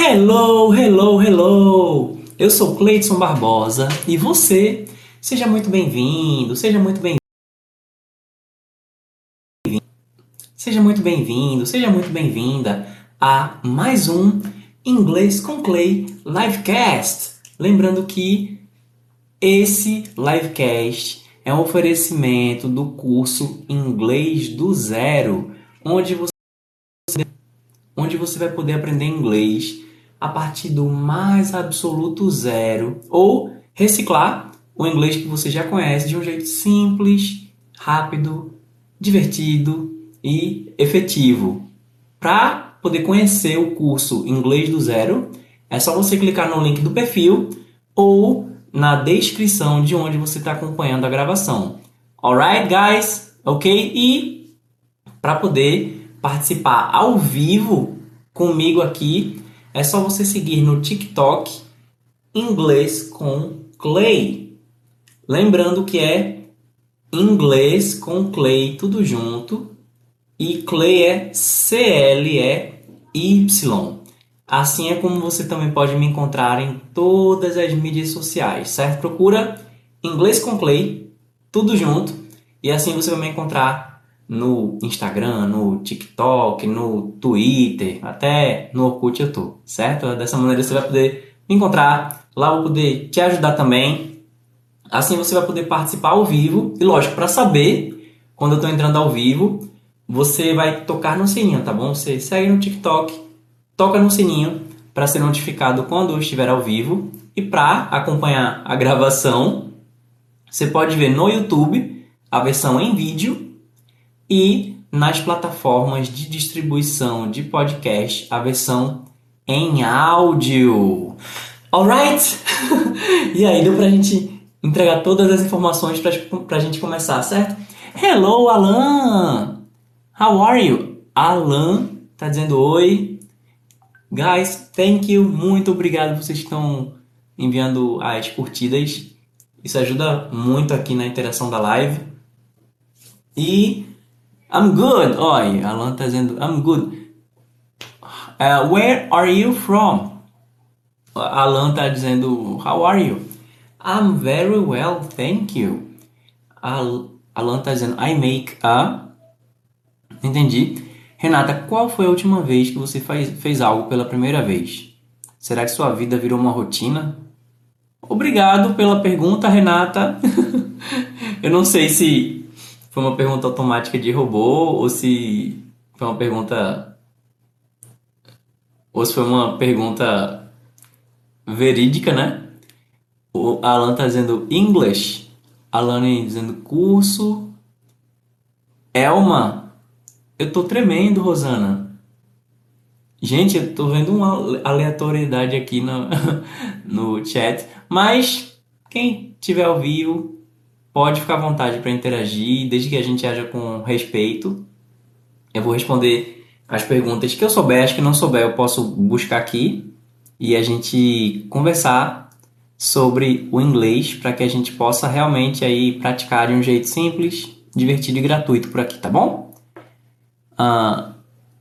Hello, hello, hello! Eu sou Cleiton Barbosa e você, seja muito bem-vindo, seja muito bem Seja muito bem-vindo, seja muito bem-vinda a mais um Inglês com Clay Livecast. Lembrando que esse livecast é um oferecimento do curso Inglês do Zero, onde você, onde você vai poder aprender inglês a partir do mais absoluto zero ou reciclar o inglês que você já conhece de um jeito simples, rápido, divertido e efetivo. Para poder conhecer o curso Inglês do Zero, é só você clicar no link do perfil ou na descrição de onde você está acompanhando a gravação. Alright, guys? Ok? E para poder participar ao vivo comigo aqui, é só você seguir no TikTok Inglês com Clay. Lembrando que é inglês com Clay tudo junto e Clay é C-L-E-Y. Assim é como você também pode me encontrar em todas as mídias sociais, certo? Procura Inglês com Clay, tudo junto, e assim você vai me encontrar no Instagram, no TikTok, no Twitter, até no Orkut eu tô, certo? Dessa maneira você vai poder me encontrar, lá vou poder te ajudar também. Assim você vai poder participar ao vivo, e lógico, para saber quando eu estou entrando ao vivo, você vai tocar no sininho, tá bom? Você segue no TikTok, toca no sininho para ser notificado quando eu estiver ao vivo. E para acompanhar a gravação, você pode ver no YouTube a versão em vídeo e nas plataformas de distribuição de podcast a versão em áudio. Alright? e aí, deu pra gente entregar todas as informações pra, pra gente começar, certo? Hello, Alan! How are you? Alan tá dizendo oi. Guys, thank you. Muito obrigado vocês que estão enviando as curtidas. Isso ajuda muito aqui na interação da live. E I'm good. Oi, Alan tá dizendo I'm good. Uh, where are you from? Alan tá dizendo How are you? I'm very well, thank you. Alan tá dizendo I make a. Entendi. Renata, qual foi a última vez que você faz, fez algo pela primeira vez? Será que sua vida virou uma rotina? Obrigado pela pergunta, Renata. Eu não sei se foi uma pergunta automática de robô ou se foi uma pergunta ou se foi uma pergunta verídica, né? O Alan tá dizendo English, Alan dizendo curso, Elma eu tô tremendo, Rosana. Gente, eu tô vendo uma aleatoriedade aqui no, no chat, mas quem tiver ao vivo pode ficar à vontade para interagir, desde que a gente haja com respeito. Eu vou responder as perguntas que eu souber, as que não souber eu posso buscar aqui e a gente conversar sobre o inglês para que a gente possa realmente aí praticar de um jeito simples, divertido e gratuito por aqui, tá bom? Uh,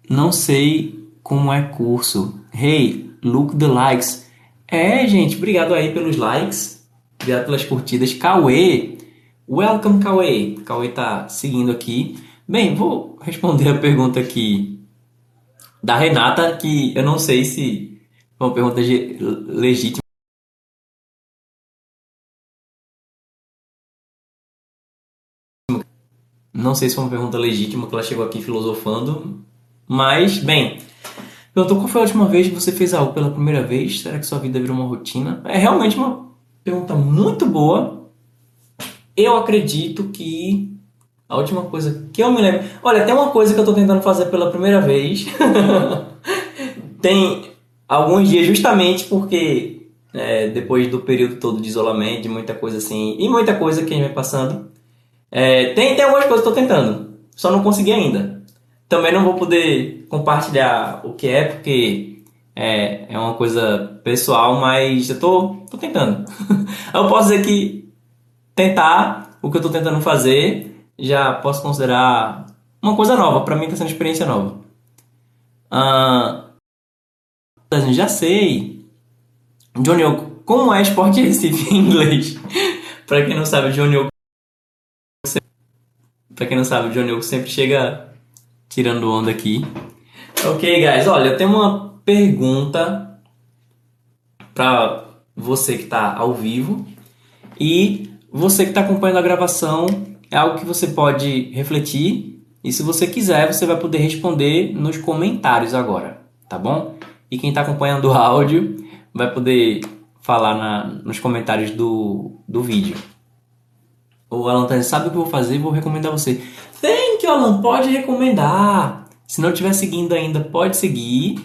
não sei como é curso. Hey, look the likes. É, gente, obrigado aí pelos likes. Obrigado pelas curtidas. Cauê, welcome Cauê. Cauê tá seguindo aqui. Bem, vou responder a pergunta aqui da Renata, que eu não sei se é uma pergunta legítima. Não sei se foi uma pergunta legítima que ela chegou aqui filosofando, mas, bem, perguntou qual foi a última vez que você fez algo pela primeira vez? Será que sua vida virou uma rotina? É realmente uma pergunta muito boa. Eu acredito que a última coisa que eu me lembro. Olha, tem uma coisa que eu estou tentando fazer pela primeira vez. tem alguns dias, justamente porque é, depois do período todo de isolamento, de muita coisa assim, e muita coisa que a gente vai passando, é, tem, tem algumas coisas que estou tentando, só não consegui ainda. Também não vou poder compartilhar o que é, porque é, é uma coisa pessoal, mas eu estou tô, tô tentando. eu posso dizer que tentar o que eu estou tentando fazer já posso considerar uma coisa nova. Para mim está sendo uma experiência nova. Uh, Já sei. Johnny Oco, como é esporte Recife em inglês? pra quem não sabe, Johnny Oco. Pra quem não sabe, Johnny Oco sempre chega tirando onda aqui. Ok, guys, olha, eu tenho uma pergunta para você que está ao vivo e você que está acompanhando a gravação. É algo que você pode refletir e se você quiser, você vai poder responder nos comentários agora, tá bom? E quem está acompanhando o áudio vai poder falar na, nos comentários do, do vídeo. O Alan tá, sabe o que eu vou fazer? Vou recomendar você. Thank you, Alan. Pode recomendar. Se não estiver seguindo ainda, pode seguir.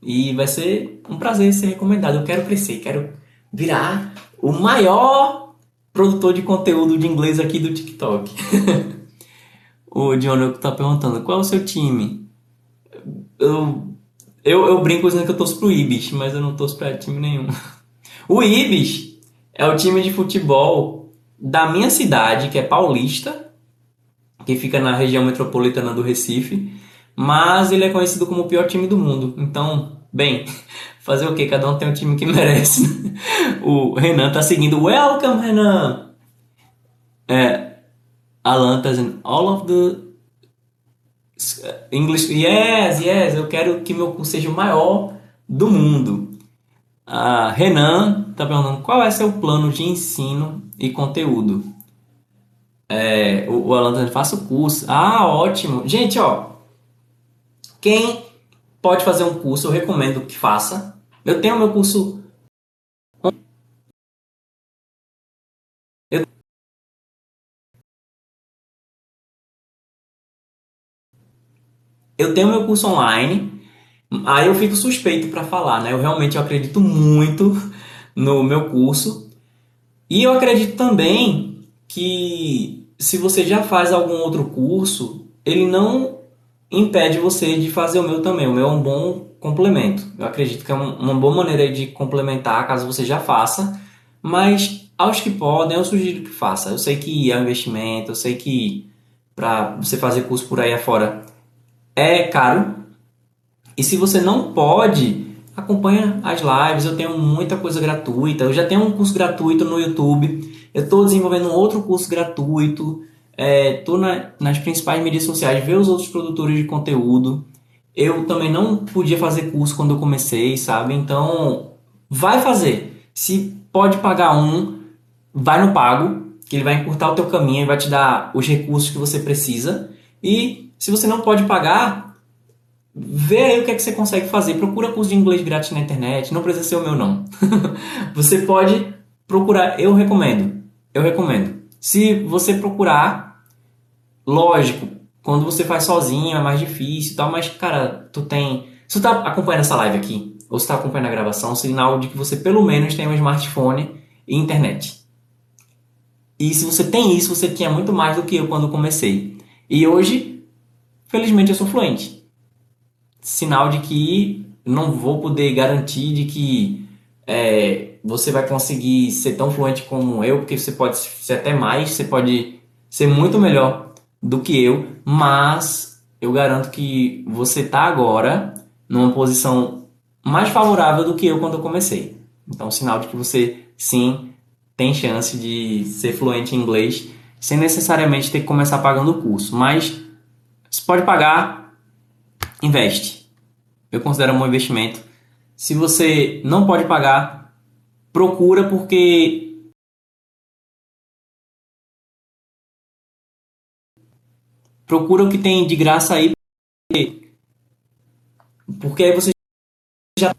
E vai ser um prazer ser recomendado. Eu quero crescer, quero virar o maior produtor de conteúdo de inglês aqui do TikTok. o John tá perguntando, qual é o seu time? Eu, eu, eu brinco dizendo que eu torço pro Ibis, mas eu não torço pra time nenhum. O Ibis é o time de futebol da minha cidade, que é paulista, que fica na região metropolitana do Recife, mas ele é conhecido como o pior time do mundo. Então, bem, fazer o que? Cada um tem um time que merece. o Renan tá seguindo. Welcome, Renan! É, Alan tá dizendo, all of the English, yes, yes, eu quero que meu curso seja o maior do mundo. A Renan está perguntando qual é seu plano de ensino e conteúdo. É, o, o Alan tá faça o curso. Ah, ótimo. Gente, ó, quem pode fazer um curso, eu recomendo que faça. Eu tenho meu curso eu tenho meu curso online, aí eu fico suspeito para falar, né? Eu realmente acredito muito no meu curso. E eu acredito também que se você já faz algum outro curso, ele não impede você de fazer o meu também. O meu é um bom complemento. Eu acredito que é uma boa maneira de complementar caso você já faça, mas aos que podem, eu sugiro que faça. Eu sei que é um investimento, eu sei que para você fazer curso por aí afora é caro. E se você não pode, acompanha as lives. Eu tenho muita coisa gratuita. Eu já tenho um curso gratuito no YouTube. Eu estou desenvolvendo um outro curso gratuito. Estou é, na, nas principais mídias sociais, ver os outros produtores de conteúdo. Eu também não podia fazer curso quando eu comecei, sabe? Então, vai fazer. Se pode pagar um, vai no pago, que ele vai encurtar o teu caminho e vai te dar os recursos que você precisa. E se você não pode pagar, vê aí o que é que você consegue fazer. Procura curso de inglês grátis na internet. Não precisa ser o meu, não. você pode procurar. Eu recomendo. Eu recomendo. Se você procurar, lógico, quando você faz sozinho é mais difícil e tal, mas, cara, tu tem. Se tu tá acompanhando essa live aqui, ou se tá acompanhando a gravação, sinal de que você pelo menos tem um smartphone e internet. E se você tem isso, você tinha muito mais do que eu quando comecei. E hoje felizmente eu sou fluente. Sinal de que não vou poder garantir de que é, você vai conseguir ser tão fluente como eu, porque você pode ser até mais, você pode ser muito melhor do que eu, mas eu garanto que você está agora numa posição mais favorável do que eu quando eu comecei. Então, sinal de que você sim tem chance de ser fluente em inglês sem necessariamente ter que começar pagando o curso, mas você pode pagar, investe. Eu considero um bom investimento. Se você não pode pagar, procura porque procura o que tem de graça aí porque aí você já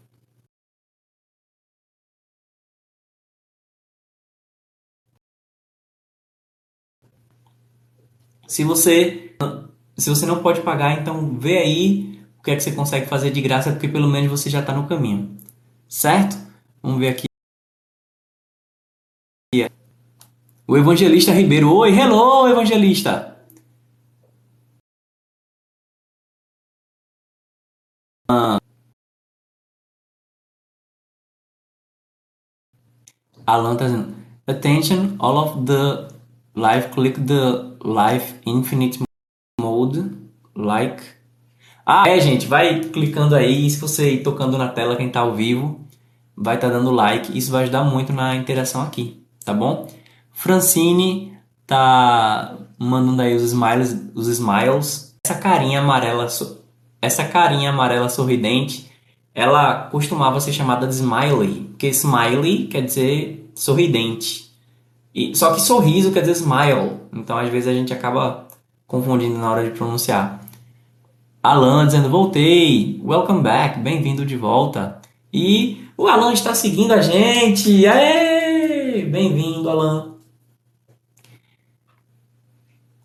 se você se você não pode pagar, então vê aí o que é que você consegue fazer de graça, porque pelo menos você já está no caminho. Certo? Vamos ver aqui. O Evangelista Ribeiro. Oi, hello, Evangelista! Alan tá dizendo. Attention, all of the live, click the live infinite mode like. Ah, é, gente, vai clicando aí, se você ir tocando na tela quem tá ao vivo, vai tá dando like, isso vai ajudar muito na interação aqui, tá bom? Francine tá mandando aí os smiles, os smiles. Essa carinha amarela, essa carinha amarela sorridente, ela costumava ser chamada de smiley, porque smiley quer dizer sorridente. E, só que sorriso quer dizer smile, então às vezes a gente acaba confundindo na hora de pronunciar. Alan dizendo voltei, welcome back, bem-vindo de volta. E o Alan está seguindo a gente, aê! Bem-vindo, Alan.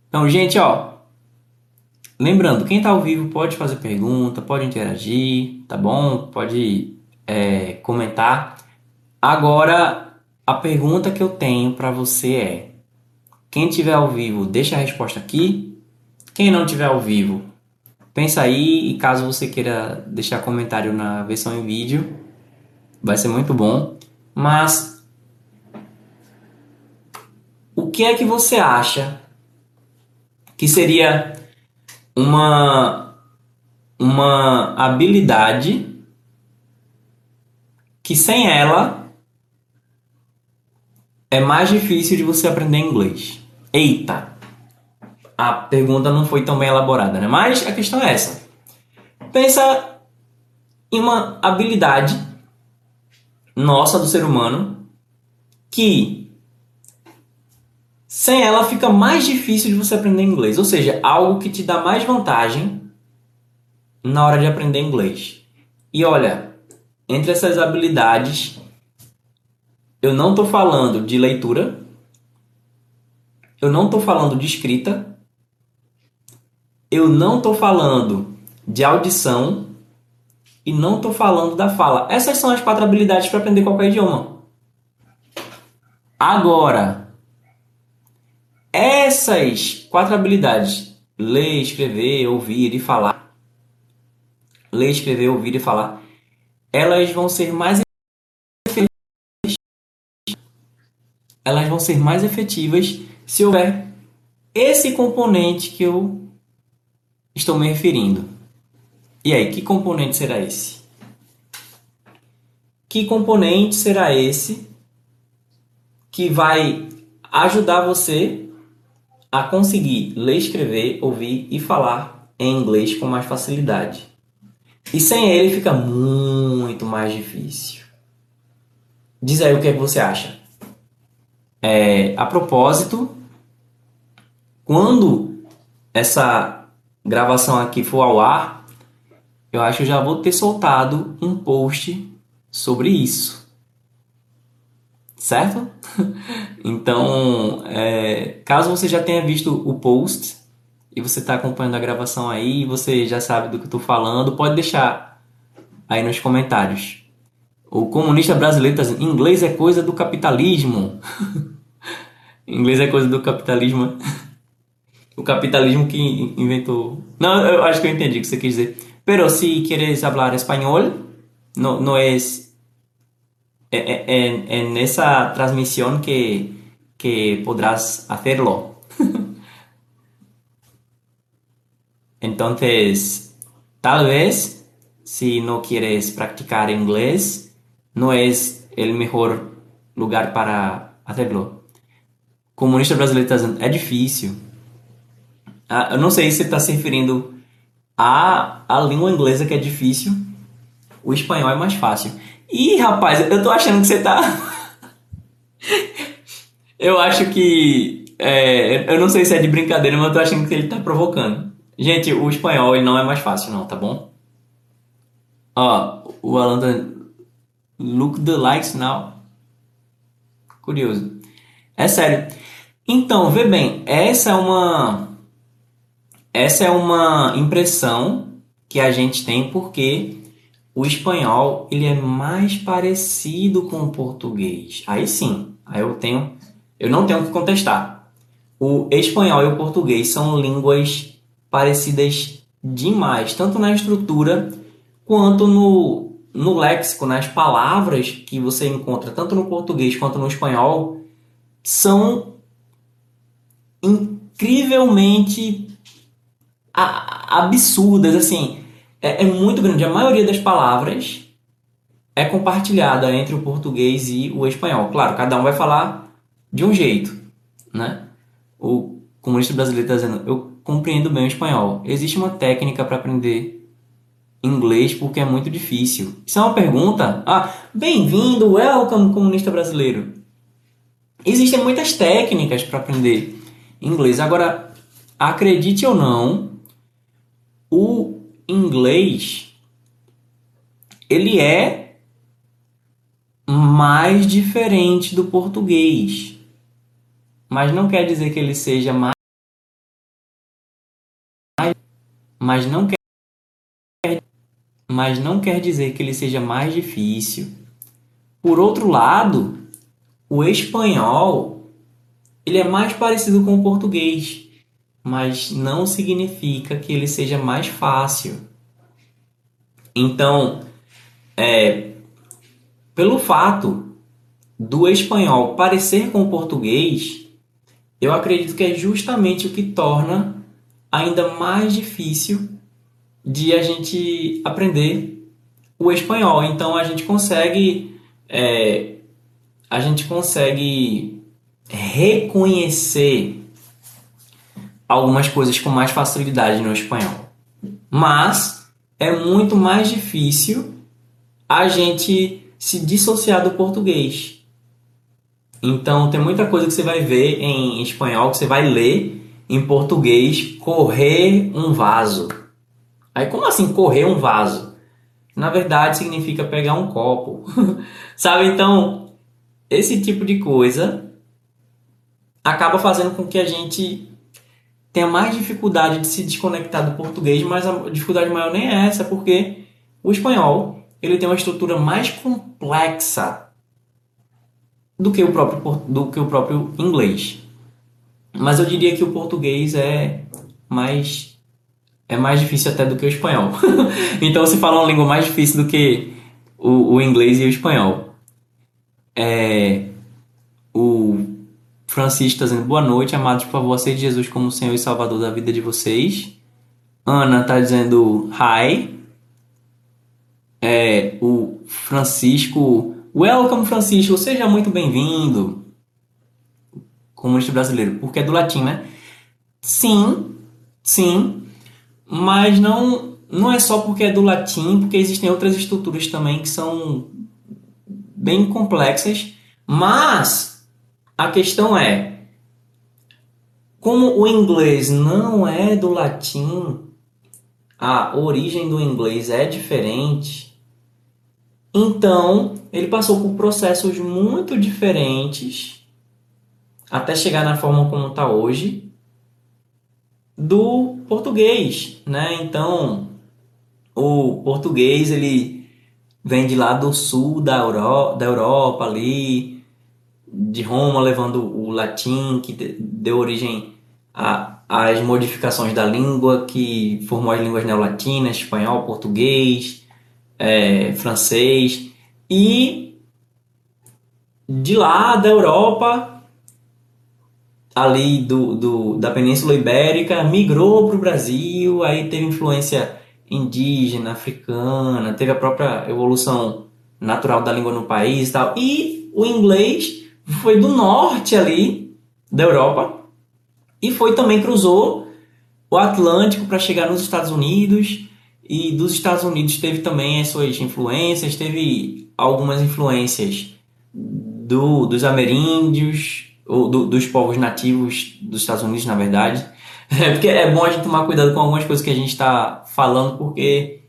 Então, gente, ó, lembrando, quem está ao vivo pode fazer pergunta, pode interagir, tá bom? Pode é, comentar. Agora, a pergunta que eu tenho para você é: quem tiver ao vivo, deixa a resposta aqui. Quem não tiver ao vivo, pensa aí e caso você queira deixar comentário na versão em vídeo, vai ser muito bom. Mas o que é que você acha que seria uma, uma habilidade que sem ela é mais difícil de você aprender inglês. Eita! A pergunta não foi tão bem elaborada, né? Mas a questão é essa. Pensa em uma habilidade nossa do ser humano que sem ela fica mais difícil de você aprender inglês, ou seja, algo que te dá mais vantagem na hora de aprender inglês. E olha, entre essas habilidades, eu não estou falando de leitura, eu não estou falando de escrita, eu não estou falando de audição e não estou falando da fala. Essas são as quatro habilidades para aprender qualquer idioma. Agora, essas quatro habilidades, ler, escrever, ouvir e falar, ler, escrever, ouvir e falar, elas vão ser mais elas vão ser mais efetivas se houver esse componente que eu estou me referindo. E aí, que componente será esse? Que componente será esse que vai ajudar você a conseguir ler, escrever, ouvir e falar em inglês com mais facilidade. E sem ele fica muito mais difícil. Diz aí o que, é que você acha. É, a propósito, quando essa gravação aqui for ao ar, eu acho que já vou ter soltado um post sobre isso certo? então, é, caso você já tenha visto o post e você está acompanhando a gravação aí, você já sabe do que eu estou falando, pode deixar aí nos comentários. O comunista brasileiro dizendo: inglês é coisa do capitalismo. inglês é coisa do capitalismo. o capitalismo que inventou. Não, eu acho que eu entendi o que você quis dizer. Pero si quieres hablar español, no, no es en, en esa transmisión que, que podrás hacerlo. Entonces, tal vez si no quieres practicar inglés, no es el mejor lugar para hacerlo. Comunista brasileiro está dizendo, é difícil. Ah, eu não sei se está se referindo à, à língua inglesa que é difícil. O espanhol é mais fácil. Ih, rapaz, eu tô achando que você tá. eu acho que. É, eu não sei se é de brincadeira, mas eu tô achando que ele tá provocando. Gente, o espanhol ele não é mais fácil, não, tá bom? Ó, o Alan tá... Look the likes now. Curioso. É sério. Então, vê bem, essa é uma. Essa é uma impressão que a gente tem porque o espanhol ele é mais parecido com o português. Aí sim, aí eu tenho, eu não tenho que contestar. O espanhol e o português são línguas parecidas demais, tanto na estrutura quanto no, no léxico, nas palavras que você encontra tanto no português quanto no espanhol são incrivelmente absurdas, assim é, é muito grande. A maioria das palavras é compartilhada entre o português e o espanhol. Claro, cada um vai falar de um jeito, né? O comunista brasileiro está dizendo, eu compreendo bem o espanhol. Existe uma técnica para aprender inglês porque é muito difícil. Isso é uma pergunta? Ah, bem-vindo, welcome, comunista brasileiro. Existem muitas técnicas para aprender inglês. Agora, acredite ou não, o inglês ele é mais diferente do português. Mas não quer dizer que ele seja mais mas não quer mas não quer dizer que ele seja mais difícil. Por outro lado, o espanhol ele é mais parecido com o português, mas não significa que ele seja mais fácil. Então, é, pelo fato do espanhol parecer com o português, eu acredito que é justamente o que torna ainda mais difícil de a gente aprender o espanhol. Então a gente consegue é, a gente consegue reconhecer algumas coisas com mais facilidade no espanhol. Mas é muito mais difícil a gente se dissociar do português. Então tem muita coisa que você vai ver em espanhol que você vai ler em português correr um vaso. Aí como assim correr um vaso? Na verdade significa pegar um copo. Sabe? Então, esse tipo de coisa acaba fazendo com que a gente tenha mais dificuldade de se desconectar do português, mas a dificuldade maior nem é essa, porque o espanhol ele tem uma estrutura mais complexa do que o próprio, do que o próprio inglês. Mas eu diria que o português é mais é mais difícil até do que o espanhol. então se fala uma língua mais difícil do que o, o inglês e o espanhol. É, o Francisco está dizendo boa noite, amados, por favor, aceite Jesus como Senhor e Salvador da vida de vocês. Ana está dizendo hi. É, o Francisco, welcome Francisco, seja muito bem-vindo comunista brasileiro, porque é do latim, né? Sim, sim, mas não não é só porque é do latim, porque existem outras estruturas também que são bem complexas, mas a questão é como o inglês não é do latim, a origem do inglês é diferente, então ele passou por processos muito diferentes até chegar na forma como está hoje do português, né? Então, o português ele vem de lá do sul da, Euro, da Europa ali, de Roma levando o latim que deu origem às modificações da língua que formou as línguas neolatinas, espanhol, português, é, francês e de lá da Europa ali do, do, da Península Ibérica migrou para o Brasil, aí teve influência indígena, africana, teve a própria evolução natural da língua no país e tal. E o inglês foi do norte ali da Europa e foi também cruzou o Atlântico para chegar nos Estados Unidos e dos Estados Unidos teve também as suas influências, teve algumas influências do, dos ameríndios, ou do, dos povos nativos dos Estados Unidos, na verdade. É, porque é bom a gente tomar cuidado com algumas coisas que a gente está falando, porque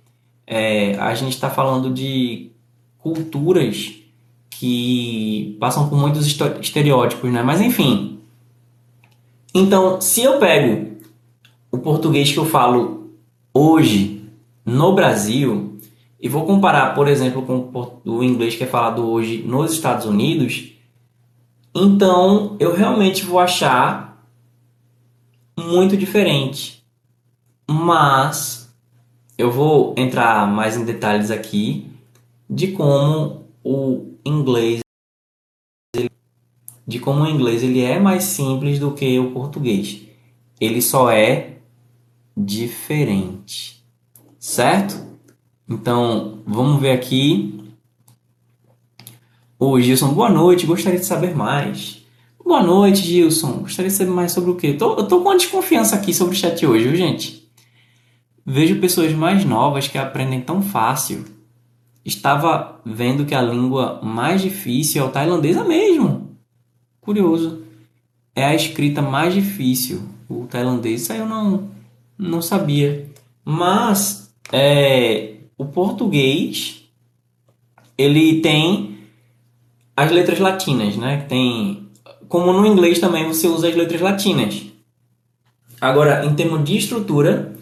é, a gente está falando de culturas que passam por muitos estereótipos, né? Mas enfim. Então, se eu pego o português que eu falo hoje no Brasil e vou comparar, por exemplo, com o inglês que é falado hoje nos Estados Unidos, então eu realmente vou achar muito diferente. Mas eu vou entrar mais em detalhes aqui de como o inglês de como o inglês ele é mais simples do que o português. Ele só é diferente. Certo? Então, vamos ver aqui. Ô Gilson, boa noite, gostaria de saber mais. Boa noite, Gilson. Gostaria de saber mais sobre o quê? Tô, eu tô com uma desconfiança aqui sobre o chat hoje, viu, gente? Vejo pessoas mais novas que aprendem tão fácil. Estava vendo que a língua mais difícil é o tailandês é mesmo. Curioso. É a escrita mais difícil, o tailandês. Isso aí eu não, não sabia. Mas é, o português ele tem as letras latinas, né? Tem como no inglês também você usa as letras latinas. Agora, em termos de estrutura,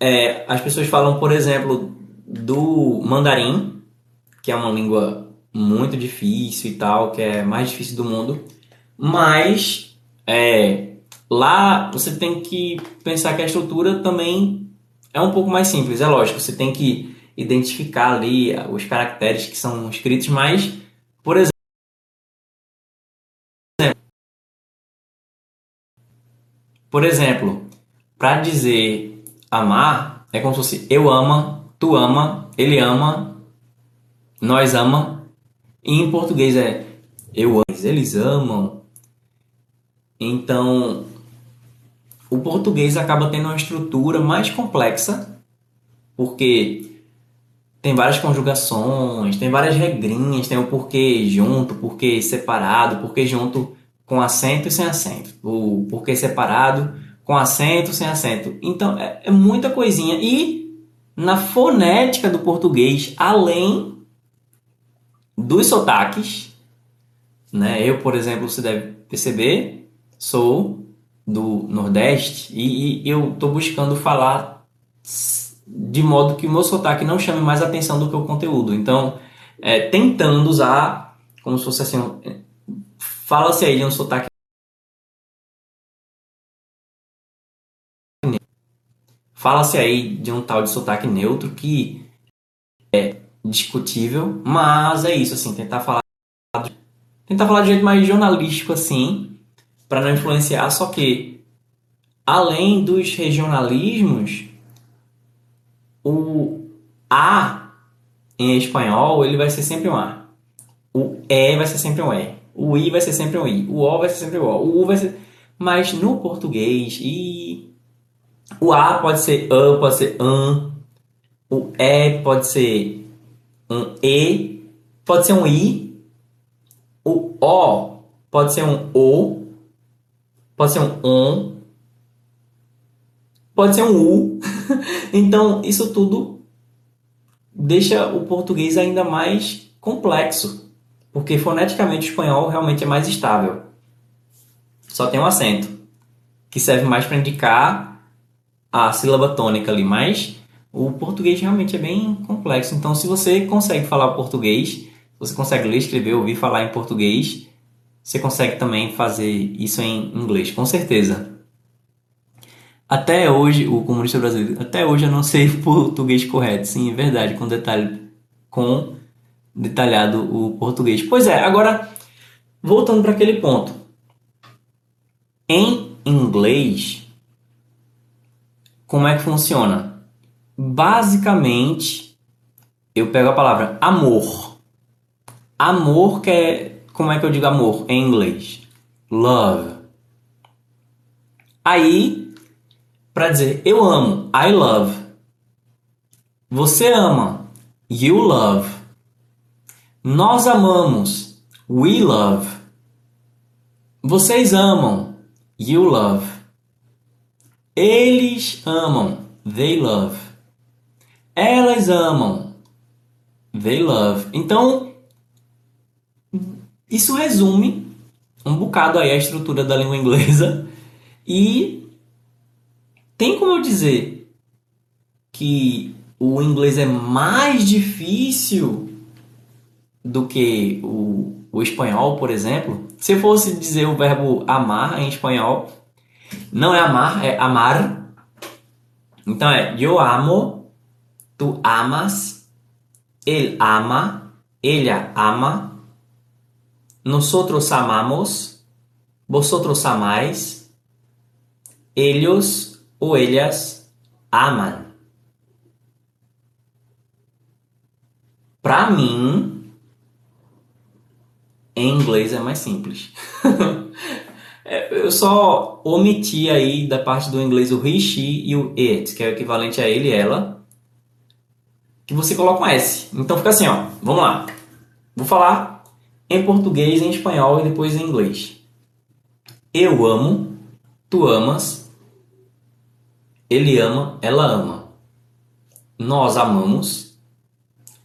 é, as pessoas falam, por exemplo, do mandarim, que é uma língua muito difícil e tal, que é mais difícil do mundo, mas é, lá você tem que pensar que a estrutura também é um pouco mais simples. É lógico, você tem que identificar ali os caracteres que são escritos, mas, por exemplo, por exemplo, para dizer amar, é como se fosse eu ama, tu ama, ele ama, nós ama. E em português é eu amo, eles amam. Então, o português acaba tendo uma estrutura mais complexa, porque tem várias conjugações, tem várias regrinhas, tem o porquê junto, porquê separado, porquê junto com acento e sem acento, o porquê separado com acento, sem acento. Então é, é muita coisinha. E na fonética do português, além dos sotaques, né? Eu, por exemplo, você deve perceber, sou do Nordeste e, e eu estou buscando falar de modo que o meu sotaque não chame mais atenção do que o conteúdo. Então, é, tentando usar como se fosse assim, fala-se aí de um sotaque Fala-se aí de um tal de sotaque neutro que é discutível, mas é isso, assim, tentar falar tentar falar de jeito mais jornalístico assim, para não influenciar, só que além dos regionalismos, o A em espanhol, ele vai ser sempre um A. O E vai ser sempre um E. O I vai ser sempre um I. O O vai ser sempre um O. O U vai ser... Mas no português e o A pode ser A, pode ser AN. O E pode ser um E, pode ser um I. O O pode ser um O, pode ser um ON, pode ser um U. então, isso tudo deixa o português ainda mais complexo, porque foneticamente o espanhol realmente é mais estável. Só tem um acento, que serve mais para indicar a sílaba tônica ali, mas o português realmente é bem complexo. Então, se você consegue falar português, você consegue ler, escrever, ouvir falar em português, você consegue também fazer isso em inglês, com certeza. Até hoje, o comunista brasileiro, até hoje eu não sei português correto. Sim, é verdade, com detalhe, com detalhado o português. Pois é, agora voltando para aquele ponto. Em inglês, como é que funciona? Basicamente, eu pego a palavra amor. Amor que é. Como é que eu digo amor em inglês? Love. Aí, para dizer eu amo, I love. Você ama, you love. Nós amamos, we love. Vocês amam, you love. Eles amam. They love. Elas amam. They love. Então, isso resume um bocado aí a estrutura da língua inglesa e tem como eu dizer que o inglês é mais difícil do que o, o espanhol, por exemplo. Se eu fosse dizer o verbo amar em espanhol, não é amar, é amar. Então é eu amo, tu amas, ele ama, ella ama, nosotros amamos, vosotros amáis, ellos ou ellas amam. pra mim, em inglês é mais simples. É, eu só omiti aí da parte do inglês o he, she e o it, que é o equivalente a ele ela, que você coloca um S. Então fica assim, ó. Vamos lá. Vou falar em português, em espanhol e depois em inglês. Eu amo, tu amas, ele ama, ela ama. Nós amamos,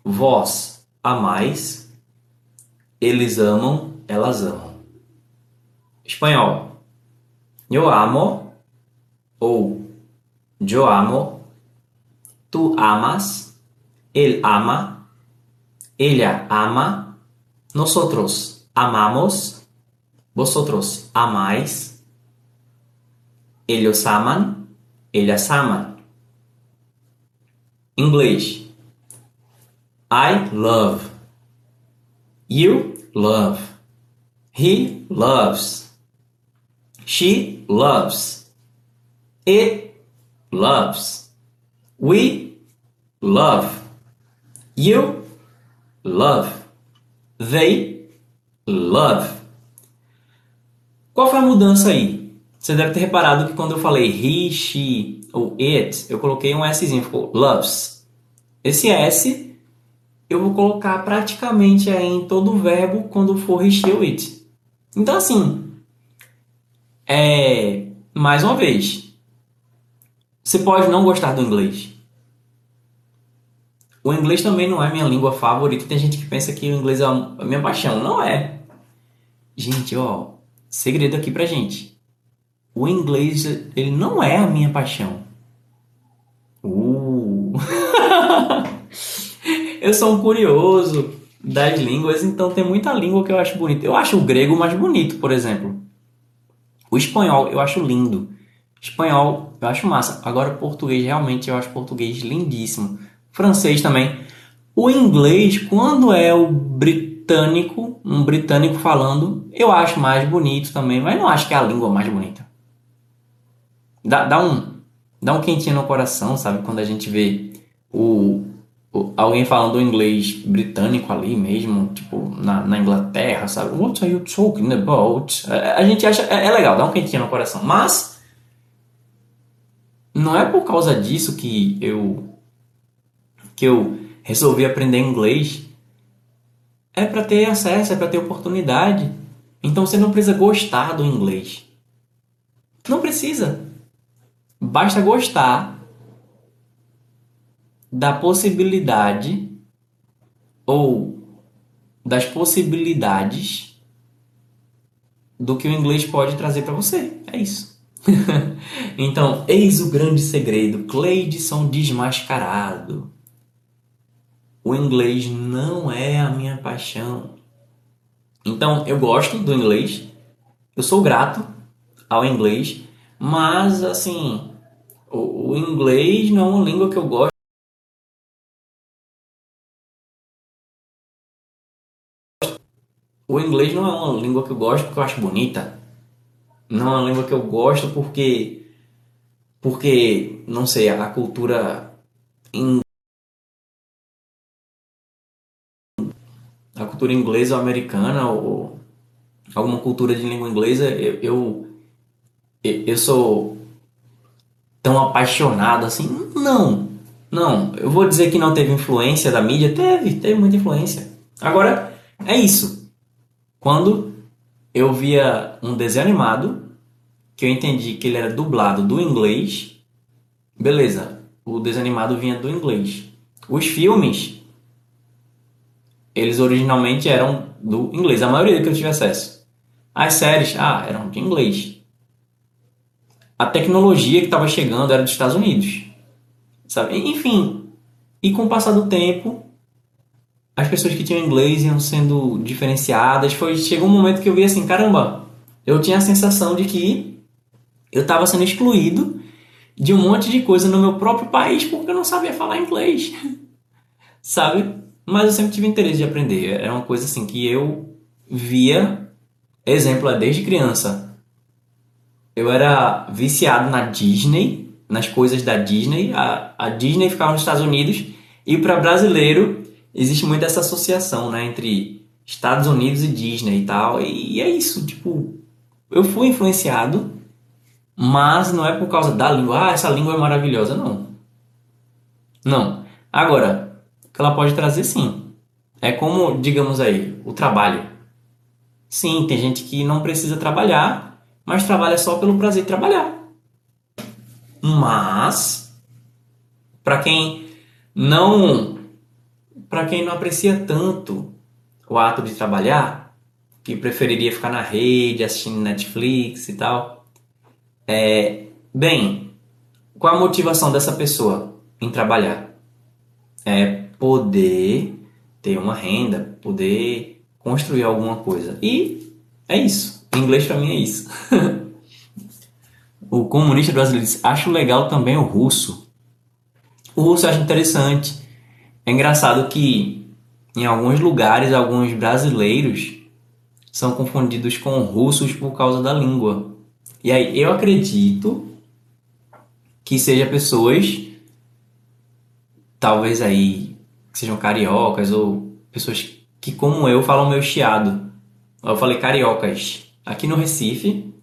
vós amais, eles amam, elas amam. Espanhol. Eu amo ou eu amo, tu amas, ele ama, ella ama, nosotros amamos, vosotros amáis, ellos aman, ellas aman. Inglês. I love. You love. He loves. She loves. It loves. We love. You love. They love. Qual foi a mudança aí? Você deve ter reparado que quando eu falei he, she ou it, eu coloquei um Szinho, ficou loves. Esse S eu vou colocar praticamente aí em todo o verbo quando for he, she ou it. Então assim, é mais uma vez, você pode não gostar do inglês. O inglês também não é minha língua favorita. Tem gente que pensa que o inglês é a minha paixão. Não é. Gente, ó, segredo aqui pra gente. O inglês, ele não é a minha paixão. Uh. eu sou um curioso das línguas, então tem muita língua que eu acho bonita. Eu acho o grego mais bonito, por exemplo. O espanhol eu acho lindo. Espanhol eu acho massa. Agora português realmente eu acho português lindíssimo. Francês também. O inglês, quando é o britânico, um britânico falando, eu acho mais bonito também, mas não acho que é a língua mais bonita. Dá, dá um dá um quentinho no coração, sabe? Quando a gente vê o, o alguém falando inglês britânico ali mesmo, tipo, na, na Inglaterra, sabe? What are you talking about? A, a gente acha. É, é legal, dá um quentinho no coração. Mas. Não é por causa disso que eu. que eu resolvi aprender inglês. É para ter acesso, é para ter oportunidade. Então você não precisa gostar do inglês. Não precisa. Basta gostar da possibilidade ou das possibilidades do que o inglês pode trazer para você. É isso. então, eis o grande segredo: Cleidson desmascarado. O inglês não é a minha paixão. Então, eu gosto do inglês, eu sou grato ao inglês, mas, assim, o, o inglês não é uma língua que eu gosto. O inglês não é uma língua que eu gosto porque eu acho bonita. Não é uma língua que eu gosto porque. Porque, não sei, a cultura. A cultura inglesa ou americana, ou alguma cultura de língua inglesa, eu, eu eu sou tão apaixonado assim? Não, não. Eu vou dizer que não teve influência da mídia? Teve, teve muita influência. Agora, é isso. Quando eu via um desenho animado, que eu entendi que ele era dublado do inglês, beleza, o desenho animado vinha do inglês. Os filmes, eles originalmente eram do inglês, a maioria que eu tive acesso. As séries, ah, eram de inglês a tecnologia que estava chegando era dos Estados Unidos. Sabe? Enfim, e com o passar do tempo, as pessoas que tinham inglês iam sendo diferenciadas. Foi, chegou um momento que eu vi assim, caramba, eu tinha a sensação de que eu estava sendo excluído de um monte de coisa no meu próprio país porque eu não sabia falar inglês. Sabe? Mas eu sempre tive interesse de aprender. Era uma coisa assim que eu via, exemplo, é desde criança eu era viciado na Disney, nas coisas da Disney. A, a Disney ficava nos Estados Unidos e para brasileiro existe muito essa associação, né, entre Estados Unidos e Disney e tal. E é isso, tipo, eu fui influenciado, mas não é por causa da língua. Ah, essa língua é maravilhosa, não. Não. Agora, o que ela pode trazer sim. É como, digamos aí, o trabalho. Sim, tem gente que não precisa trabalhar, mas trabalha só pelo prazer de trabalhar. Mas para quem não para quem não aprecia tanto o ato de trabalhar, que preferiria ficar na rede assistindo Netflix e tal, é, bem, qual a motivação dessa pessoa em trabalhar? É poder ter uma renda, poder construir alguma coisa. E é isso. Em inglês para mim é isso. o comunista brasileiro diz: acho legal também o russo. O russo eu acho interessante. É engraçado que em alguns lugares, alguns brasileiros são confundidos com russos por causa da língua. E aí eu acredito que seja pessoas, talvez aí, que sejam cariocas ou pessoas que, como eu, falam meio chiado. Eu falei cariocas. Aqui no Recife,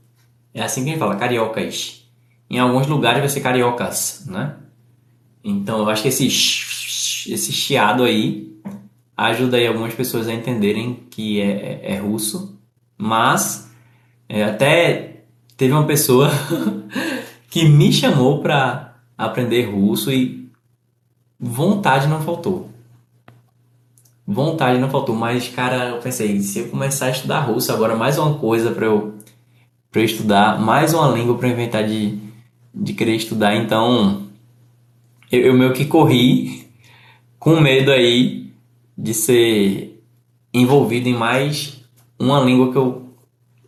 é assim que a gente fala, cariocas. Em alguns lugares vai ser cariocas, né? Então eu acho que esse, esse chiado aí ajuda aí algumas pessoas a entenderem que é, é, é russo. Mas é, até teve uma pessoa que me chamou para aprender russo e vontade não faltou. Vontade não faltou, mas cara, eu pensei, se eu começar a estudar russo agora, mais uma coisa para eu para eu estudar, mais uma língua para inventar de, de querer estudar. Então, eu, eu meio que corri com medo aí de ser envolvido em mais uma língua que eu,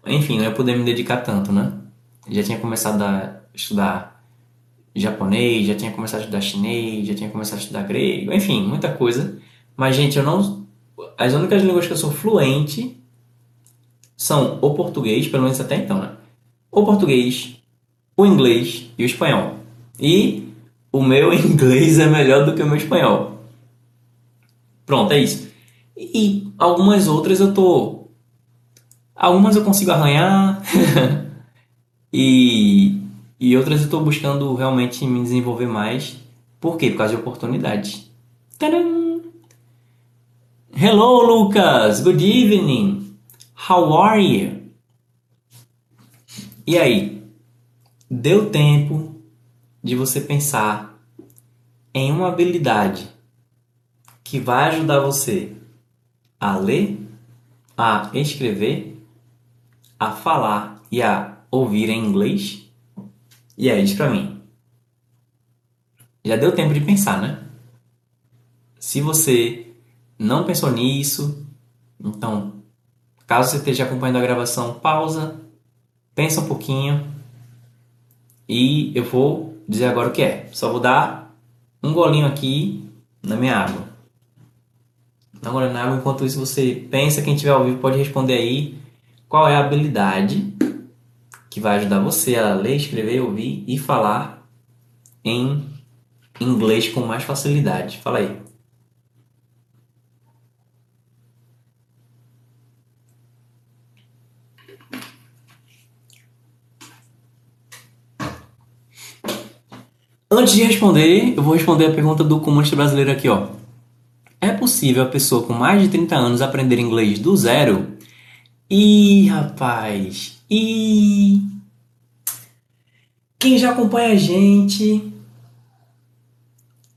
enfim, não ia poder me dedicar tanto, né? Já tinha começado a estudar japonês, já tinha começado a estudar chinês, já tinha começado a estudar grego, enfim, muita coisa. Mas, gente, eu não. As únicas línguas que eu sou fluente são o português, pelo menos até então, né? O português, o inglês e o espanhol. E o meu inglês é melhor do que o meu espanhol. Pronto, é isso. E algumas outras eu tô. Algumas eu consigo arranhar. e, e outras eu tô buscando realmente me desenvolver mais. Por quê? Por causa de oportunidades. Tadam! Hello, Lucas! Good evening! How are you? E aí? Deu tempo de você pensar em uma habilidade que vai ajudar você a ler, a escrever, a falar e a ouvir em inglês? E é isso para mim. Já deu tempo de pensar, né? Se você não pensou nisso, então, caso você esteja acompanhando a gravação, pausa, pensa um pouquinho e eu vou dizer agora o que é. Só vou dar um golinho aqui na minha água. Dá uma na água, enquanto isso você pensa, quem estiver ao vivo pode responder aí qual é a habilidade que vai ajudar você a ler, escrever, ouvir e falar em inglês com mais facilidade. Fala aí. Antes de responder, eu vou responder a pergunta do comunista brasileiro aqui, ó. É possível a pessoa com mais de 30 anos aprender inglês do zero? Ih, rapaz, e quem já acompanha a gente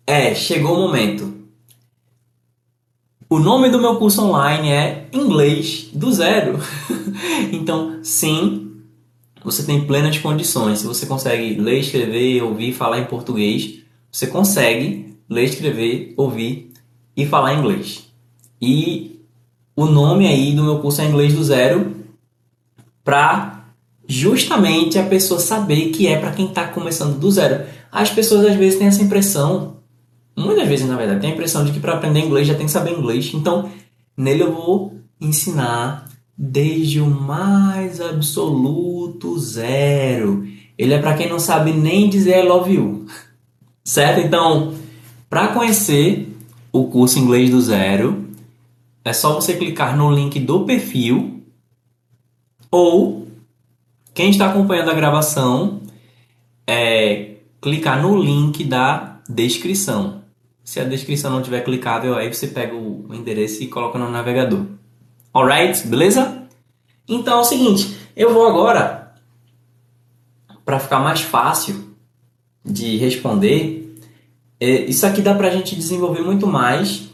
é, chegou o momento. O nome do meu curso online é Inglês do Zero. então, sim, você tem plenas condições. Se você consegue ler, escrever, ouvir, falar em português, você consegue ler, escrever, ouvir e falar inglês. E o nome aí do meu curso é Inglês do Zero para justamente a pessoa saber que é para quem está começando do zero. As pessoas às vezes têm essa impressão, muitas vezes na verdade, tem a impressão de que para aprender inglês já tem que saber inglês. Então, nele eu vou ensinar desde o mais absoluto zero. Ele é para quem não sabe nem dizer I love you. Certo? Então, para conhecer o curso Inglês do Zero, é só você clicar no link do perfil ou quem está acompanhando a gravação é clicar no link da descrição. Se a descrição não tiver clicável, aí você pega o endereço e coloca no navegador. Alright? Beleza? Então é o seguinte, eu vou agora para ficar mais fácil de responder. É, isso aqui dá pra gente desenvolver muito mais,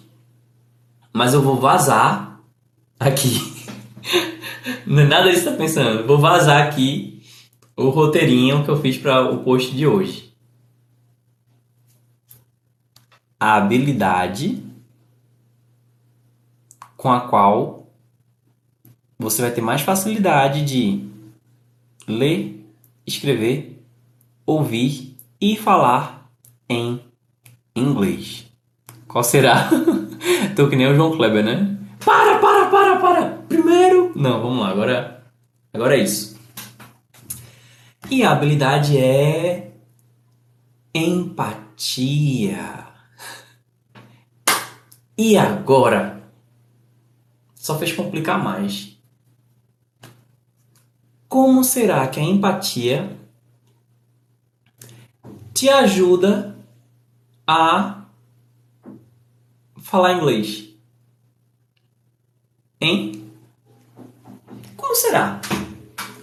mas eu vou vazar aqui. É nada disso tá pensando. Vou vazar aqui o roteirinho que eu fiz para o post de hoje. A habilidade com a qual você vai ter mais facilidade de ler, escrever, ouvir e falar em inglês. Qual será? Tô que nem o João Kleber, né? Para, para, para, para! Primeiro. Não, vamos lá, agora, agora é isso. E a habilidade é empatia. E agora? Só fez complicar mais. Como será que a empatia te ajuda a falar inglês? Hein? Como será?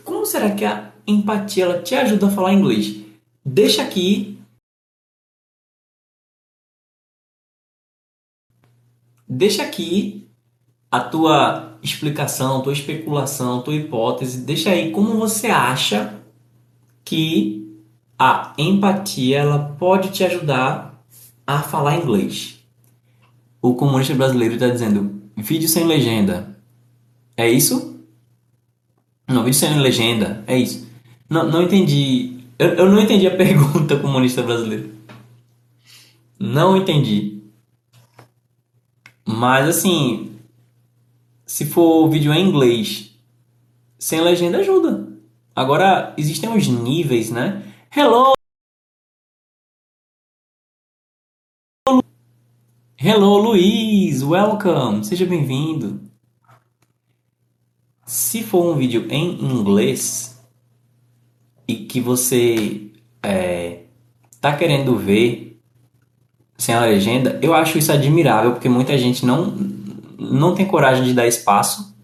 Como será que a empatia ela te ajuda a falar inglês? Deixa aqui Deixa aqui a tua explicação, tua especulação, tua hipótese. Deixa aí como você acha que a empatia ela pode te ajudar a falar inglês. O comunista brasileiro está dizendo vídeo sem legenda. É isso? Não, vídeo sem legenda. É isso. Não, não entendi. Eu, eu não entendi a pergunta, comunista brasileiro. Não entendi. Mas assim, se for vídeo em inglês, sem legenda ajuda. Agora, existem os níveis, né? Hello! Hello, Luiz! Welcome! Seja bem-vindo! Se for um vídeo em inglês e que você é, tá querendo ver sem a legenda, eu acho isso admirável porque muita gente não, não tem coragem de dar espaço.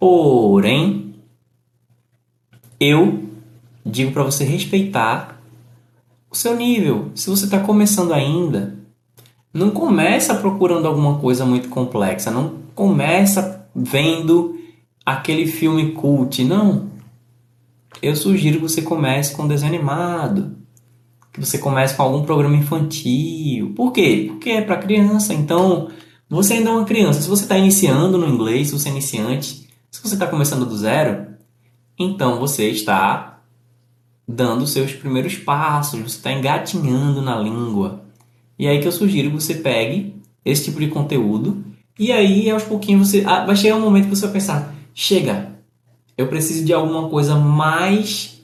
Porém, eu digo para você respeitar o seu nível. Se você está começando ainda, não começa procurando alguma coisa muito complexa, não começa vendo aquele filme cult, não. Eu sugiro que você comece com desenho animado, que você comece com algum programa infantil. Por quê? Porque é para criança. Então, você ainda é uma criança. Se você está iniciando no inglês, se você é iniciante, se você está começando do zero, então você está dando seus primeiros passos, você está engatinhando na língua. E aí que eu sugiro que você pegue esse tipo de conteúdo e aí aos pouquinhos você ah, vai chegar um momento que você vai pensar, chega, eu preciso de alguma coisa mais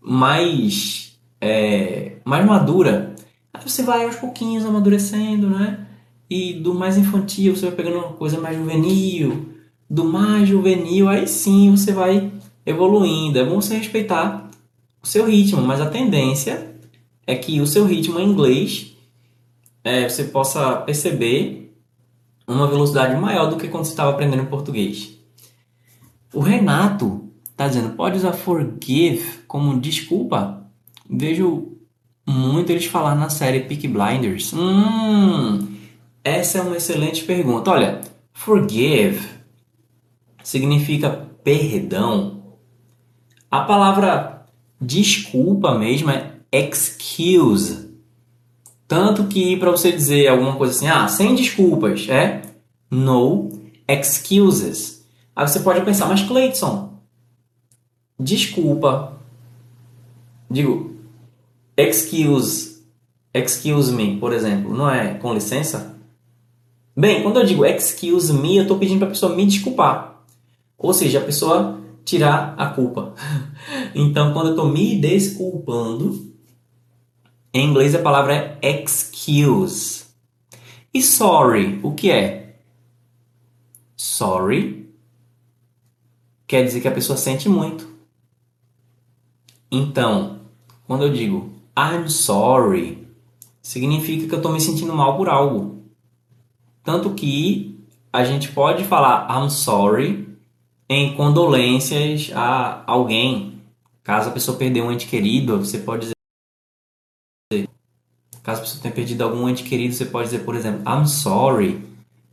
mais é, mais madura. Aí você vai aos pouquinhos amadurecendo, né? E do mais infantil você vai pegando uma coisa mais juvenil, do mais juvenil aí sim você vai evoluindo. É bom você respeitar o seu ritmo, mas a tendência é que o seu ritmo em inglês é, você possa perceber uma velocidade maior do que quando você estava aprendendo português. O Renato está dizendo, pode usar forgive como desculpa? Vejo muito eles falar na série Peak Blinders. Hum, essa é uma excelente pergunta. Olha, forgive significa perdão. A palavra desculpa mesmo é excuse. Tanto que para você dizer alguma coisa assim, ah, sem desculpas, é no excuses. Aí você pode pensar, mas Cleiton, desculpa, digo, excuse, excuse me, por exemplo, não é com licença? Bem, quando eu digo excuse me, eu estou pedindo para a pessoa me desculpar. Ou seja, a pessoa tirar a culpa. então, quando eu estou me desculpando, em inglês a palavra é excuse. E sorry, o que é? Sorry quer dizer que a pessoa sente muito. Então, quando eu digo I'm sorry, significa que eu estou me sentindo mal por algo. Tanto que a gente pode falar I'm sorry em condolências a alguém. Caso a pessoa perdeu um ente querido, você pode dizer. Caso a pessoa tenha perdido algum ente querido, você pode dizer, por exemplo, I'm sorry,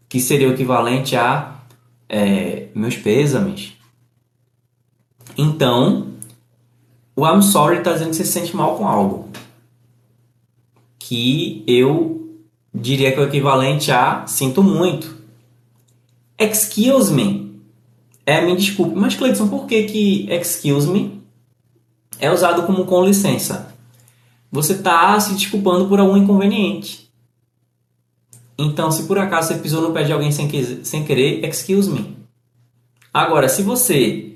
que seria o equivalente a é, meus pêsames. Então, o I'm sorry está dizendo que você se sente mal com algo. Que eu diria que é o equivalente a sinto muito. Excuse me é me desculpe. Mas, Cleiton, por que, que excuse me é usado como com licença? Você está se desculpando por algum inconveniente. Então, se por acaso você pisou no pé de alguém sem, sem querer, excuse me. Agora, se você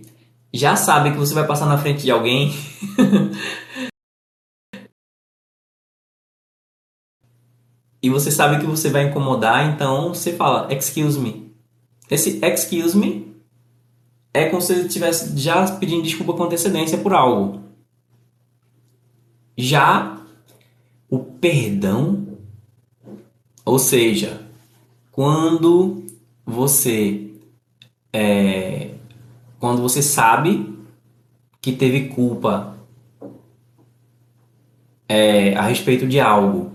já sabe que você vai passar na frente de alguém. e você sabe que você vai incomodar, então você fala excuse me. Esse excuse me é como se ele estivesse já pedindo desculpa com antecedência por algo. Já o perdão, ou seja, quando você é, quando você sabe que teve culpa é, a respeito de algo,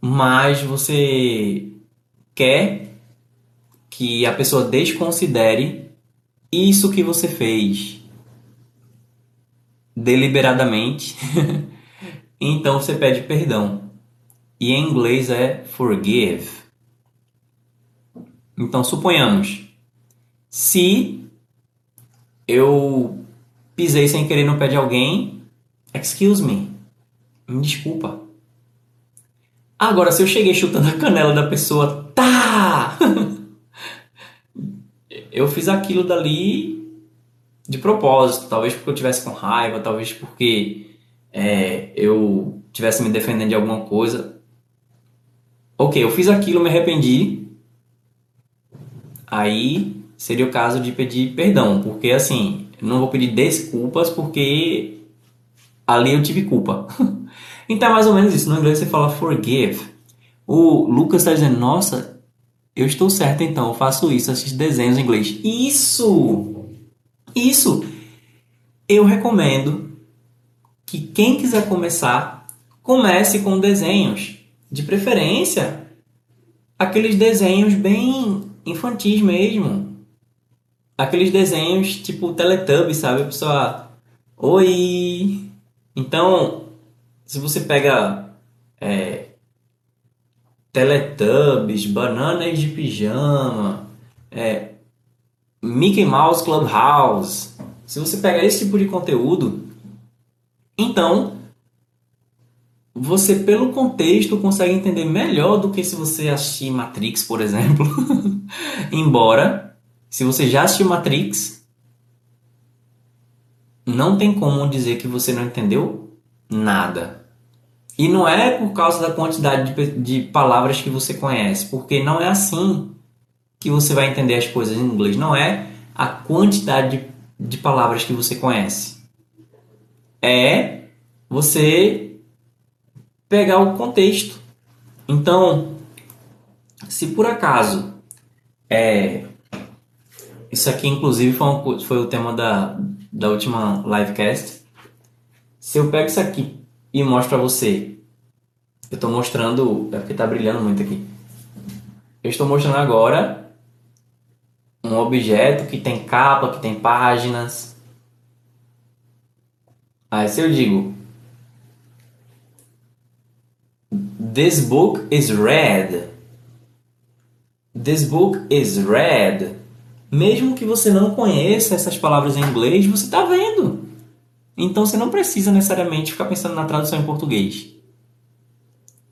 mas você quer que a pessoa desconsidere isso que você fez deliberadamente, então você pede perdão. E em inglês é forgive. Então suponhamos, se eu pisei sem querer no pé de alguém, excuse me, me desculpa. Agora, se eu cheguei chutando a canela da pessoa, tá! eu fiz aquilo dali de propósito, talvez porque eu tivesse com raiva, talvez porque é, eu tivesse me defendendo de alguma coisa. Ok, eu fiz aquilo, me arrependi. Aí seria o caso de pedir perdão, porque assim, não vou pedir desculpas porque ali eu tive culpa. então é mais ou menos isso. No inglês você fala forgive. O Lucas está dizendo, nossa, eu estou certo então, eu faço isso, assisto desenhos em inglês. Isso! Isso! Eu recomendo que quem quiser começar, comece com desenhos. De preferência, aqueles desenhos bem infantis mesmo aqueles desenhos tipo Teletubbies, sabe? A pessoa, oi. Então, se você pega é, Teletubbies, Bananas de Pijama, é, Mickey Mouse Clubhouse, se você pega esse tipo de conteúdo, então você pelo contexto consegue entender melhor do que se você assistir Matrix, por exemplo. Embora se você já assistiu Matrix, não tem como dizer que você não entendeu nada. E não é por causa da quantidade de, de palavras que você conhece, porque não é assim que você vai entender as coisas em inglês. Não é a quantidade de, de palavras que você conhece. É você pegar o contexto. Então, se por acaso é, isso aqui, inclusive, foi, um, foi o tema da, da última livecast. Se eu pego isso aqui e mostro para você, eu estou mostrando, é porque está brilhando muito aqui. Eu estou mostrando agora um objeto que tem capa, que tem páginas. Aí se eu digo This book is red. This book is red mesmo que você não conheça essas palavras em inglês, você está vendo. Então você não precisa necessariamente ficar pensando na tradução em português.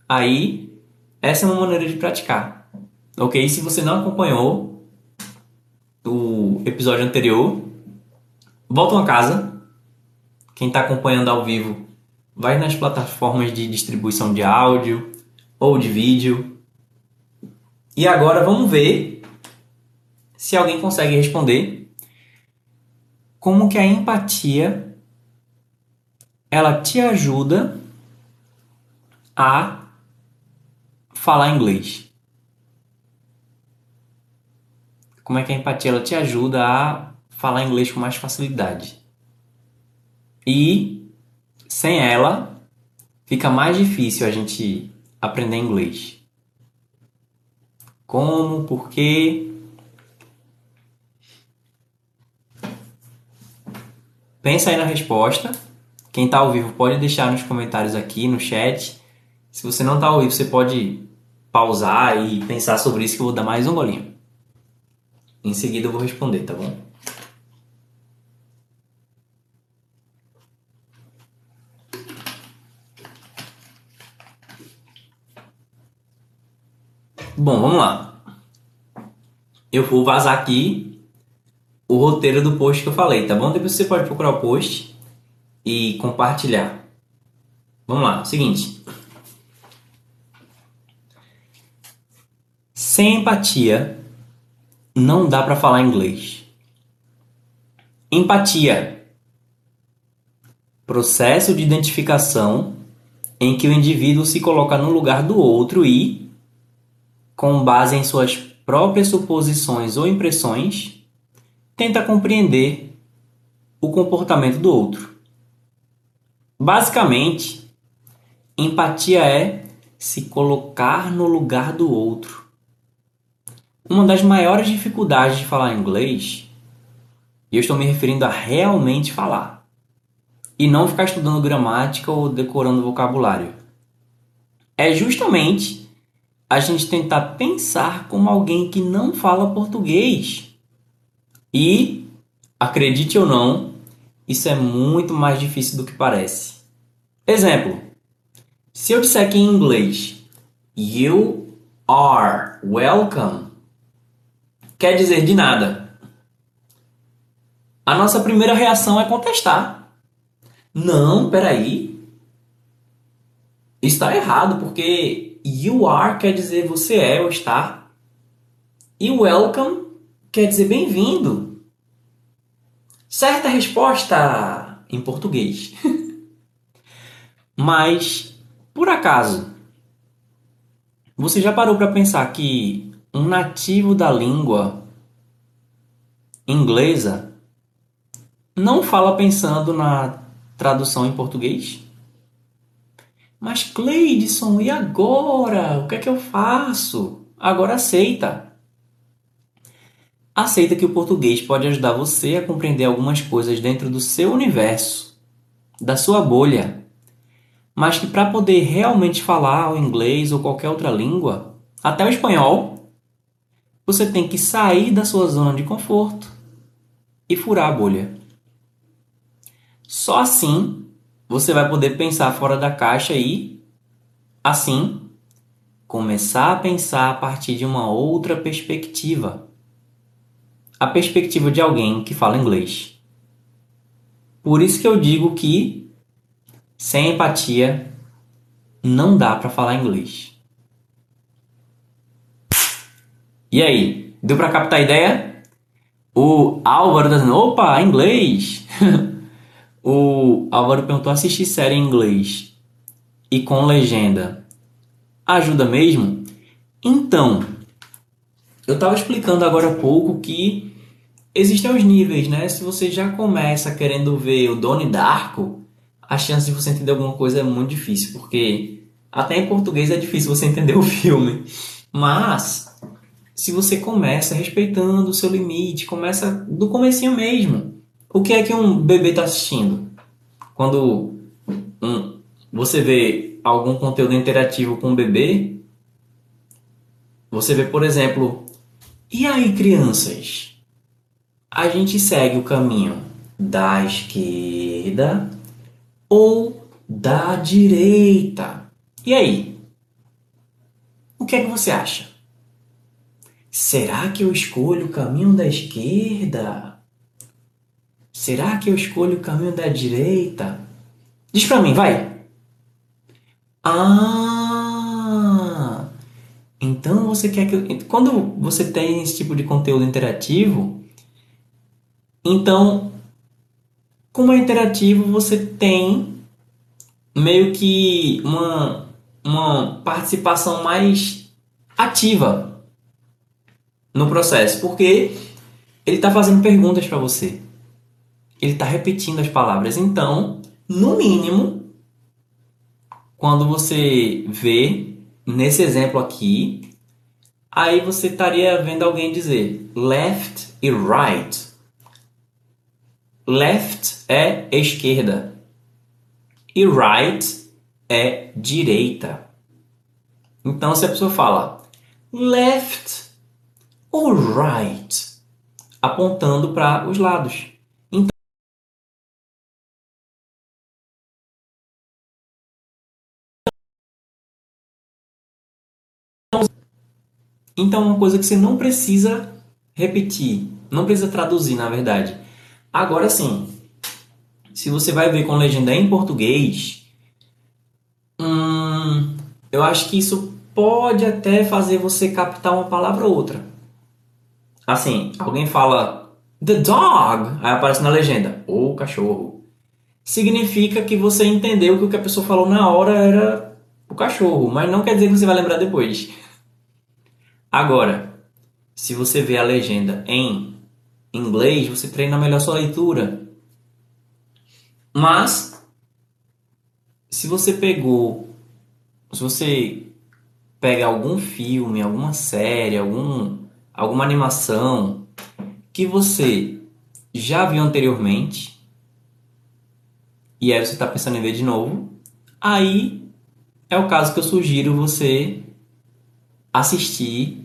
Aí, essa é uma maneira de praticar. Ok? Se você não acompanhou o episódio anterior, volta uma casa. Quem está acompanhando ao vivo, vai nas plataformas de distribuição de áudio ou de vídeo E agora vamos ver se alguém consegue responder como que a empatia ela te ajuda a falar inglês. Como é que a empatia ela te ajuda a falar inglês com mais facilidade. E sem ela fica mais difícil a gente aprender inglês. Como? Por quê? Pensa aí na resposta. Quem está ao vivo pode deixar nos comentários aqui no chat. Se você não está ao vivo, você pode pausar e pensar sobre isso que eu vou dar mais um golinho. Em seguida eu vou responder, tá bom? Bom, vamos lá. Eu vou vazar aqui o roteiro do post que eu falei, tá bom? Depois você pode procurar o post e compartilhar. Vamos lá, seguinte. Sem empatia, não dá para falar inglês. Empatia. Processo de identificação em que o indivíduo se coloca no lugar do outro e com base em suas próprias suposições ou impressões, tenta compreender o comportamento do outro. Basicamente, empatia é se colocar no lugar do outro. Uma das maiores dificuldades de falar inglês, e eu estou me referindo a realmente falar, e não ficar estudando gramática ou decorando vocabulário, é justamente a gente tentar pensar como alguém que não fala português. E, acredite ou não, isso é muito mais difícil do que parece. Exemplo: se eu disser aqui em inglês, You are welcome, quer dizer de nada. A nossa primeira reação é contestar. Não, peraí. Está errado, porque You are quer dizer você é ou está. E welcome quer dizer bem-vindo. Certa resposta em português. Mas, por acaso, você já parou para pensar que um nativo da língua inglesa não fala pensando na tradução em português? Mas Cleidson, e agora? O que é que eu faço? Agora aceita. Aceita que o português pode ajudar você a compreender algumas coisas dentro do seu universo, da sua bolha, mas que para poder realmente falar o inglês ou qualquer outra língua, até o espanhol, você tem que sair da sua zona de conforto e furar a bolha. Só assim você vai poder pensar fora da caixa e, assim, começar a pensar a partir de uma outra perspectiva. A perspectiva de alguém que fala inglês. Por isso que eu digo que sem empatia não dá para falar inglês. E aí, deu para captar a ideia? O Álvaro tá opa, inglês! O Álvaro perguntou: assistir série em inglês e com legenda ajuda mesmo? Então, eu estava explicando agora há pouco que existem os níveis, né? Se você já começa querendo ver o Doni Darko, a chance de você entender alguma coisa é muito difícil, porque até em português é difícil você entender o filme. Mas se você começa respeitando o seu limite, começa do comecinho mesmo. O que é que um bebê está assistindo? Quando um, você vê algum conteúdo interativo com um bebê, você vê, por exemplo, e aí, crianças? A gente segue o caminho da esquerda ou da direita? E aí? O que é que você acha? Será que eu escolho o caminho da esquerda? Será que eu escolho o caminho da direita? Diz para mim, vai. Ah! Então você quer que. Quando você tem esse tipo de conteúdo interativo, então, como é interativo, você tem meio que uma, uma participação mais ativa no processo, porque ele está fazendo perguntas para você, ele está repetindo as palavras. Então, no mínimo, quando você vê nesse exemplo aqui, aí você estaria vendo alguém dizer left e right. Left é esquerda e right é direita. Então, se a pessoa fala left ou right, apontando para os lados. Então, uma coisa que você não precisa repetir, não precisa traduzir, na verdade. Agora sim, se você vai ver com legenda em português, hum, eu acho que isso pode até fazer você captar uma palavra ou outra. Assim, alguém fala the dog, aí aparece na legenda o cachorro. Significa que você entendeu que o que a pessoa falou na hora era o cachorro, mas não quer dizer que você vai lembrar depois. Agora, se você vê a legenda em inglês, você treina melhor sua leitura. Mas, se você pegou, se você pega algum filme, alguma série, algum, alguma animação que você já viu anteriormente, e aí você está pensando em ver de novo, aí é o caso que eu sugiro você assistir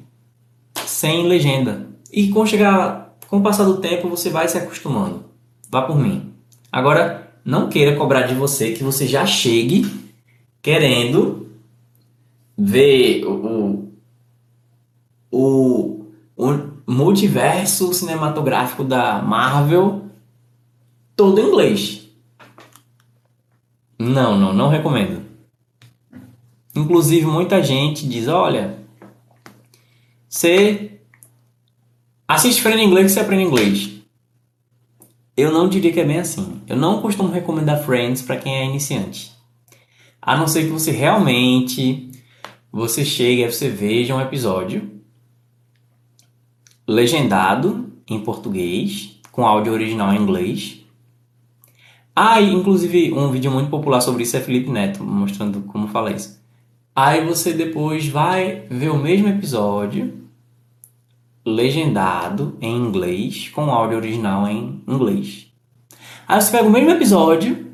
sem legenda. E com chegar, com o passar do tempo, você vai se acostumando. Vá por mim. Agora, não queira cobrar de você que você já chegue querendo ver o, o, o multiverso cinematográfico da Marvel todo em inglês. Não, não, não recomendo. Inclusive, muita gente diz: olha, você assiste Friend Inglês que você aprende inglês. Eu não diria que é bem assim. Eu não costumo recomendar Friends para quem é iniciante. A não ser que você realmente você chegue e você veja um episódio legendado em português, com áudio original em inglês. Ah, e inclusive um vídeo muito popular sobre isso é Felipe Neto, mostrando como fala isso. Aí você depois vai ver o mesmo episódio legendado em inglês com áudio original em inglês. Aí você pega o mesmo episódio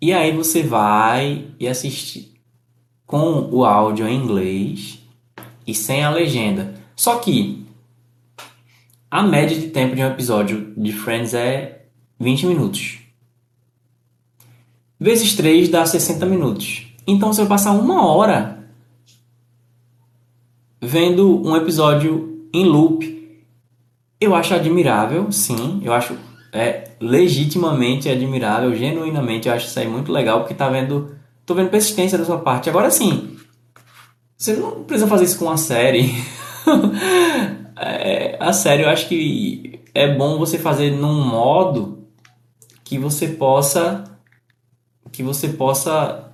e aí você vai e assiste com o áudio em inglês e sem a legenda. Só que a média de tempo de um episódio de Friends é 20 minutos. Vezes 3 dá 60 minutos. Então você vai passar uma hora vendo um episódio em loop. Eu acho admirável, sim, eu acho é legitimamente admirável, genuinamente eu acho isso aí muito legal, porque tá vendo, tô vendo persistência da sua parte. Agora sim, você não precisa fazer isso com a série. é, a série eu acho que é bom você fazer num modo que você possa que você possa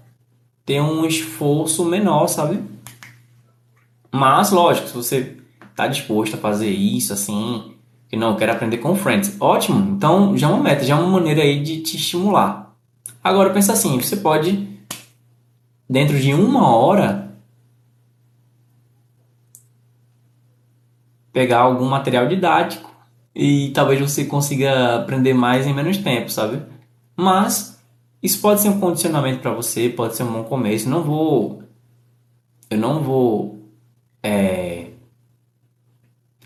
ter um esforço menor, sabe? Mas lógico, se você tá disposto a fazer isso, assim, que não, eu quero aprender com Friends. Ótimo, então já é uma meta, já é uma maneira aí de te estimular. Agora pensa assim, você pode, dentro de uma hora, pegar algum material didático e talvez você consiga aprender mais em menos tempo, sabe? Mas isso pode ser um condicionamento para você, pode ser um bom começo. Não vou, eu não vou é,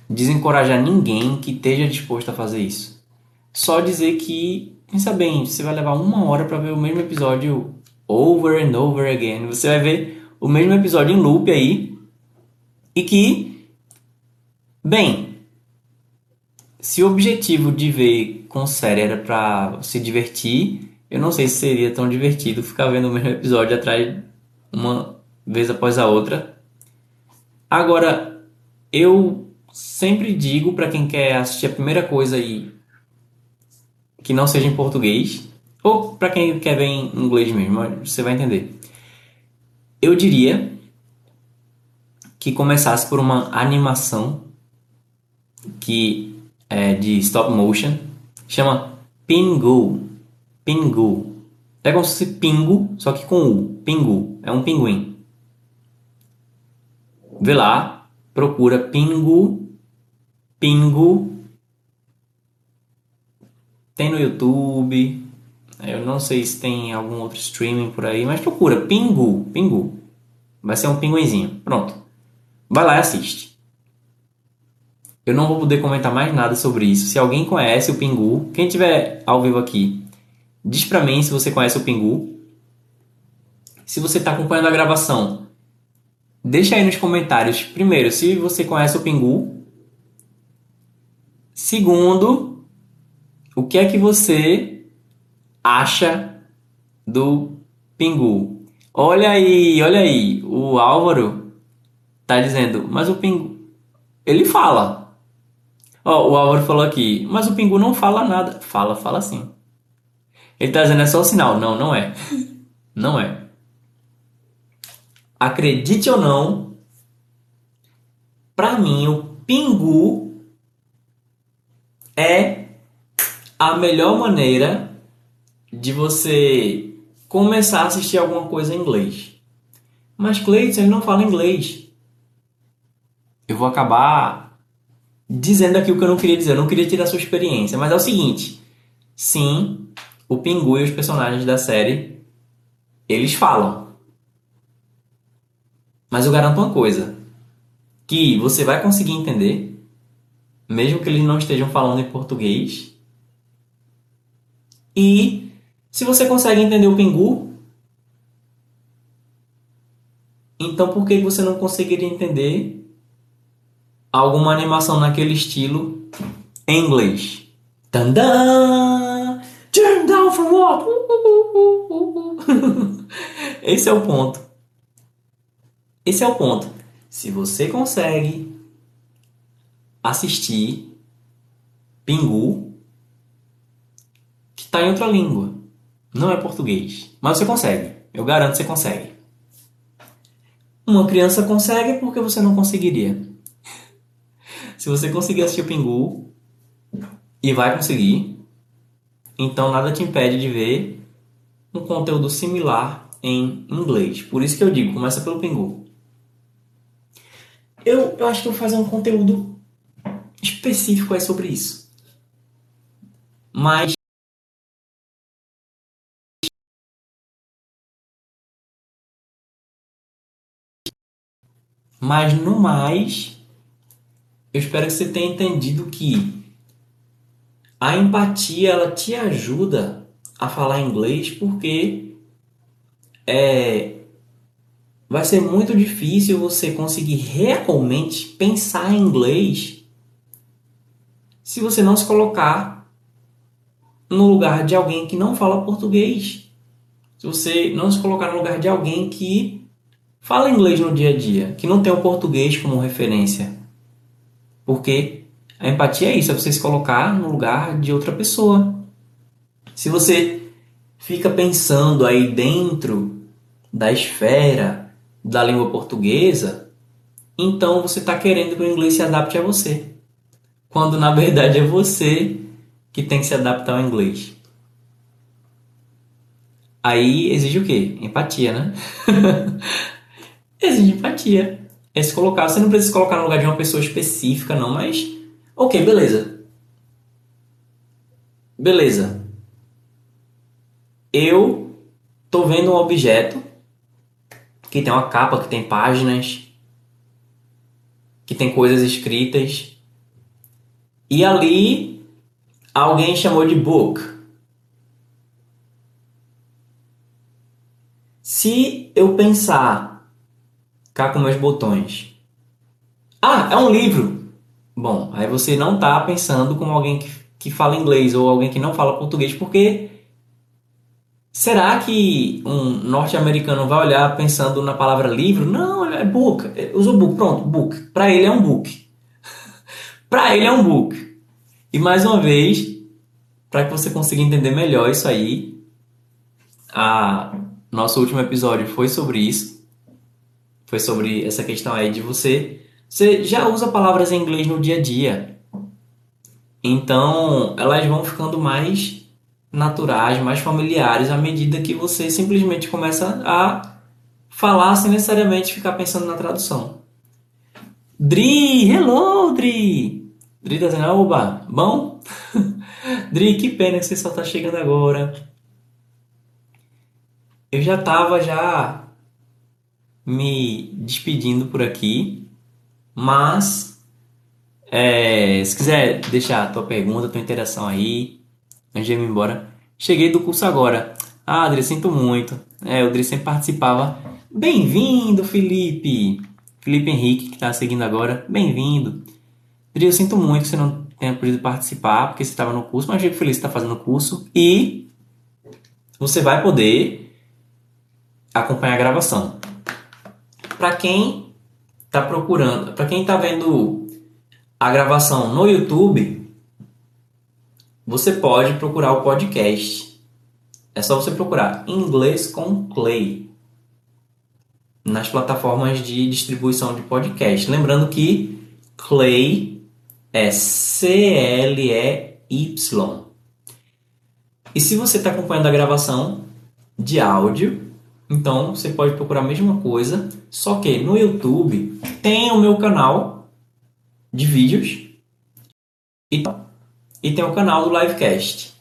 desencorajar ninguém que esteja disposto a fazer isso. Só dizer que, pensa bem, você vai levar uma hora para ver o mesmo episódio over and over again. Você vai ver o mesmo episódio em loop aí. E que, bem, se o objetivo de ver com série era para se divertir, eu não sei se seria tão divertido ficar vendo o mesmo episódio atrás uma vez após a outra Agora, eu sempre digo para quem quer assistir a primeira coisa aí que não seja em português, ou para quem quer ver em inglês mesmo, você vai entender. Eu diria que começasse por uma animação que é de stop motion, chama Pingu. Pingu. É como se fosse pingo, só que com U. Pingu. É um pinguim. Vê lá, procura Pingu, Pingu. Tem no YouTube. Eu não sei se tem algum outro streaming por aí, mas procura Pingu, Pingu. Vai ser um pinguinzinho. Pronto. Vai lá e assiste. Eu não vou poder comentar mais nada sobre isso. Se alguém conhece o Pingu, quem tiver ao vivo aqui, diz pra mim se você conhece o Pingu. Se você está acompanhando a gravação, deixa aí nos comentários, primeiro, se você conhece o Pingu. Segundo, o que é que você acha do Pingu? Olha aí, olha aí, o Álvaro tá dizendo, mas o Pingu, ele fala, Ó, o Álvaro falou aqui, mas o Pingu não fala nada. Fala, fala sim. Ele tá dizendo é só o sinal. Não, não é. Não é. Acredite ou não, pra mim o Pingu é a melhor maneira de você começar a assistir alguma coisa em inglês. Mas Cleiton, ele não fala inglês. Eu vou acabar dizendo aqui o que eu não queria dizer. Eu não queria tirar sua experiência, mas é o seguinte: sim, o Pingu e os personagens da série eles falam. Mas eu garanto uma coisa: que você vai conseguir entender, mesmo que eles não estejam falando em português. E se você consegue entender o Pingu, então por que você não conseguiria entender alguma animação naquele estilo em inglês. Tandã! Turn down for what? Esse é o ponto. Esse é o ponto. Se você consegue assistir Pingu, que está em outra língua, não é português, mas você consegue. Eu garanto que você consegue. Uma criança consegue porque você não conseguiria. Se você conseguir assistir o Pingu, e vai conseguir, então nada te impede de ver um conteúdo similar em inglês. Por isso que eu digo, começa pelo Pingu. Eu, eu acho que eu vou fazer um conteúdo específico é sobre isso. Mas mas no mais eu espero que você tenha entendido que a empatia ela te ajuda a falar inglês porque é, vai ser muito difícil você conseguir realmente pensar em inglês se você não se colocar no lugar de alguém que não fala português. Se você não se colocar no lugar de alguém que fala inglês no dia a dia, que não tem o português como referência. Porque a empatia é isso, é você se colocar no lugar de outra pessoa. Se você fica pensando aí dentro da esfera da língua portuguesa, então você está querendo que o inglês se adapte a você. Quando na verdade é você que tem que se adaptar ao inglês. Aí exige o quê? Empatia, né? exige empatia é se colocar. Você não precisa se colocar no lugar de uma pessoa específica, não, mas. Ok, beleza. Beleza. Eu tô vendo um objeto que tem uma capa, que tem páginas, que tem coisas escritas. E ali alguém chamou de book. Se eu pensar cá com meus botões. Ah, é um livro! Bom, aí você não está pensando como alguém que, que fala inglês ou alguém que não fala português, porque Será que um norte-americano vai olhar pensando na palavra livro? Não, é book. Usou book, pronto, book. Para ele é um book. Para ele é um book. E mais uma vez, para que você consiga entender melhor isso aí, a nosso último episódio foi sobre isso. Foi sobre essa questão aí de você você já usa palavras em inglês no dia a dia. Então, elas vão ficando mais naturais, mais familiares à medida que você simplesmente começa a falar sem necessariamente ficar pensando na tradução. Dri, hello, Dri! Dri tá dizendo, oba, bom? Dri, que pena que você só tá chegando agora. Eu já tava já me despedindo por aqui, mas é, se quiser deixar a tua pergunta, a tua interação aí, antes de ir embora. Cheguei do curso agora. Ah, Adri, sinto muito. É, o Adri sempre participava. Bem-vindo, Felipe! Felipe Henrique, que está seguindo agora. Bem-vindo. Eu sinto muito que você não tenha podido participar, porque você estava no curso, mas fico feliz que está fazendo o curso. E você vai poder acompanhar a gravação. Para quem está procurando, para quem está vendo a gravação no YouTube, você pode procurar o podcast. É só você procurar Inglês com Clay nas plataformas de distribuição de podcast. Lembrando que Clay é C-L-E-Y. E se você está acompanhando a gravação de áudio, então você pode procurar a mesma coisa, só que no YouTube tem o meu canal de vídeos e e tem o canal do Livecast.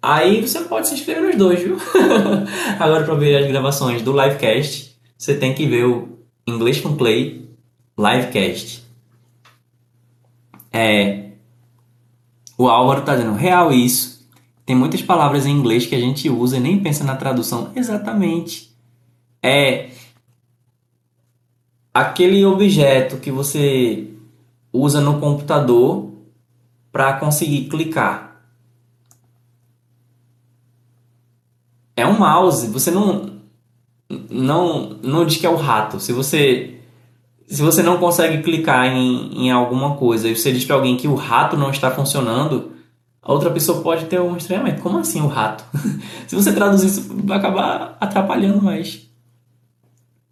Aí você pode se inscrever nos dois, viu? Agora para ver as gravações do Livecast, você tem que ver o Inglês com Play Livecast. É, o Álvaro tá dizendo real isso. Tem muitas palavras em inglês que a gente usa e nem pensa na tradução. Exatamente. É aquele objeto que você usa no computador para conseguir clicar. É um mouse, você não não não diz que é o rato. Se você se você não consegue clicar em, em alguma coisa e você diz para alguém que o rato não está funcionando, a outra pessoa pode ter um estranhamento. Como assim o rato? se você traduzir isso, vai acabar atrapalhando mais.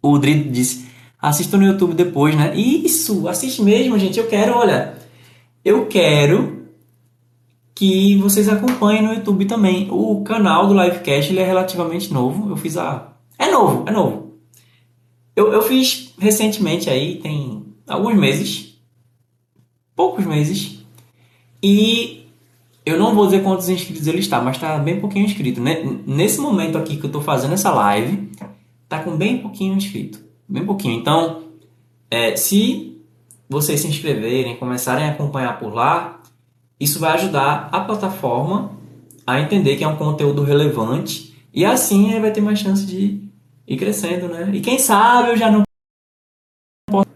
O Drid disse: assista no YouTube depois, né? Isso, assiste mesmo, gente. Eu quero, olha, eu quero que vocês acompanhem no YouTube também. O canal do Livecast ele é relativamente novo. Eu fiz a. É novo, é novo. Eu, eu fiz recentemente aí, tem alguns meses. Poucos meses. E eu não vou dizer quantos inscritos ele está, mas está bem pouquinho inscrito. Né? Nesse momento aqui que eu estou fazendo essa live, está com bem pouquinho inscrito. Bem pouquinho. Então, é, se vocês se inscreverem, começarem a acompanhar por lá, isso vai ajudar a plataforma a entender que é um conteúdo relevante e assim vai ter mais chance de ir crescendo, né? E quem sabe eu já não posso...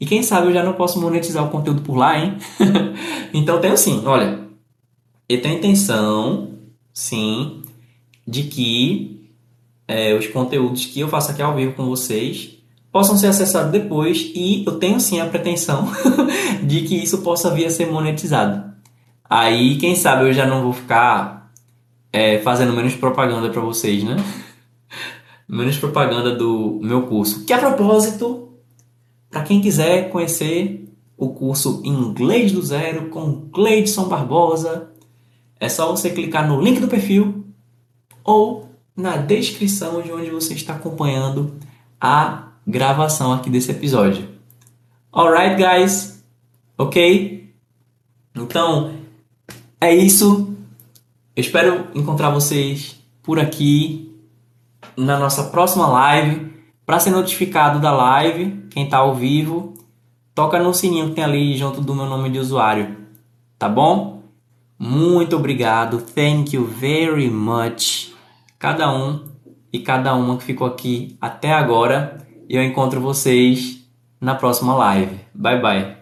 E quem sabe eu já não posso monetizar o conteúdo por lá, hein? então tenho sim, olha, eu tenho intenção, sim, de que é, os conteúdos que eu faço aqui ao vivo com vocês possam ser acessados depois e eu tenho sim a pretensão de que isso possa vir a ser monetizado. Aí, quem sabe eu já não vou ficar é, fazendo menos propaganda para vocês, né? Menos propaganda do meu curso. Que a propósito, para quem quiser conhecer o curso Inglês do Zero com Cleidson Barbosa, é só você clicar no link do perfil ou na descrição de onde você está acompanhando a gravação aqui desse episódio. Alright, guys? Ok? Então, é isso. Eu espero encontrar vocês por aqui na nossa próxima live. Para ser notificado da live, quem está ao vivo, toca no sininho que tem ali junto do meu nome de usuário. Tá bom? Muito obrigado. Thank you very much. Cada um e cada uma que ficou aqui até agora. E eu encontro vocês na próxima live. Bye bye.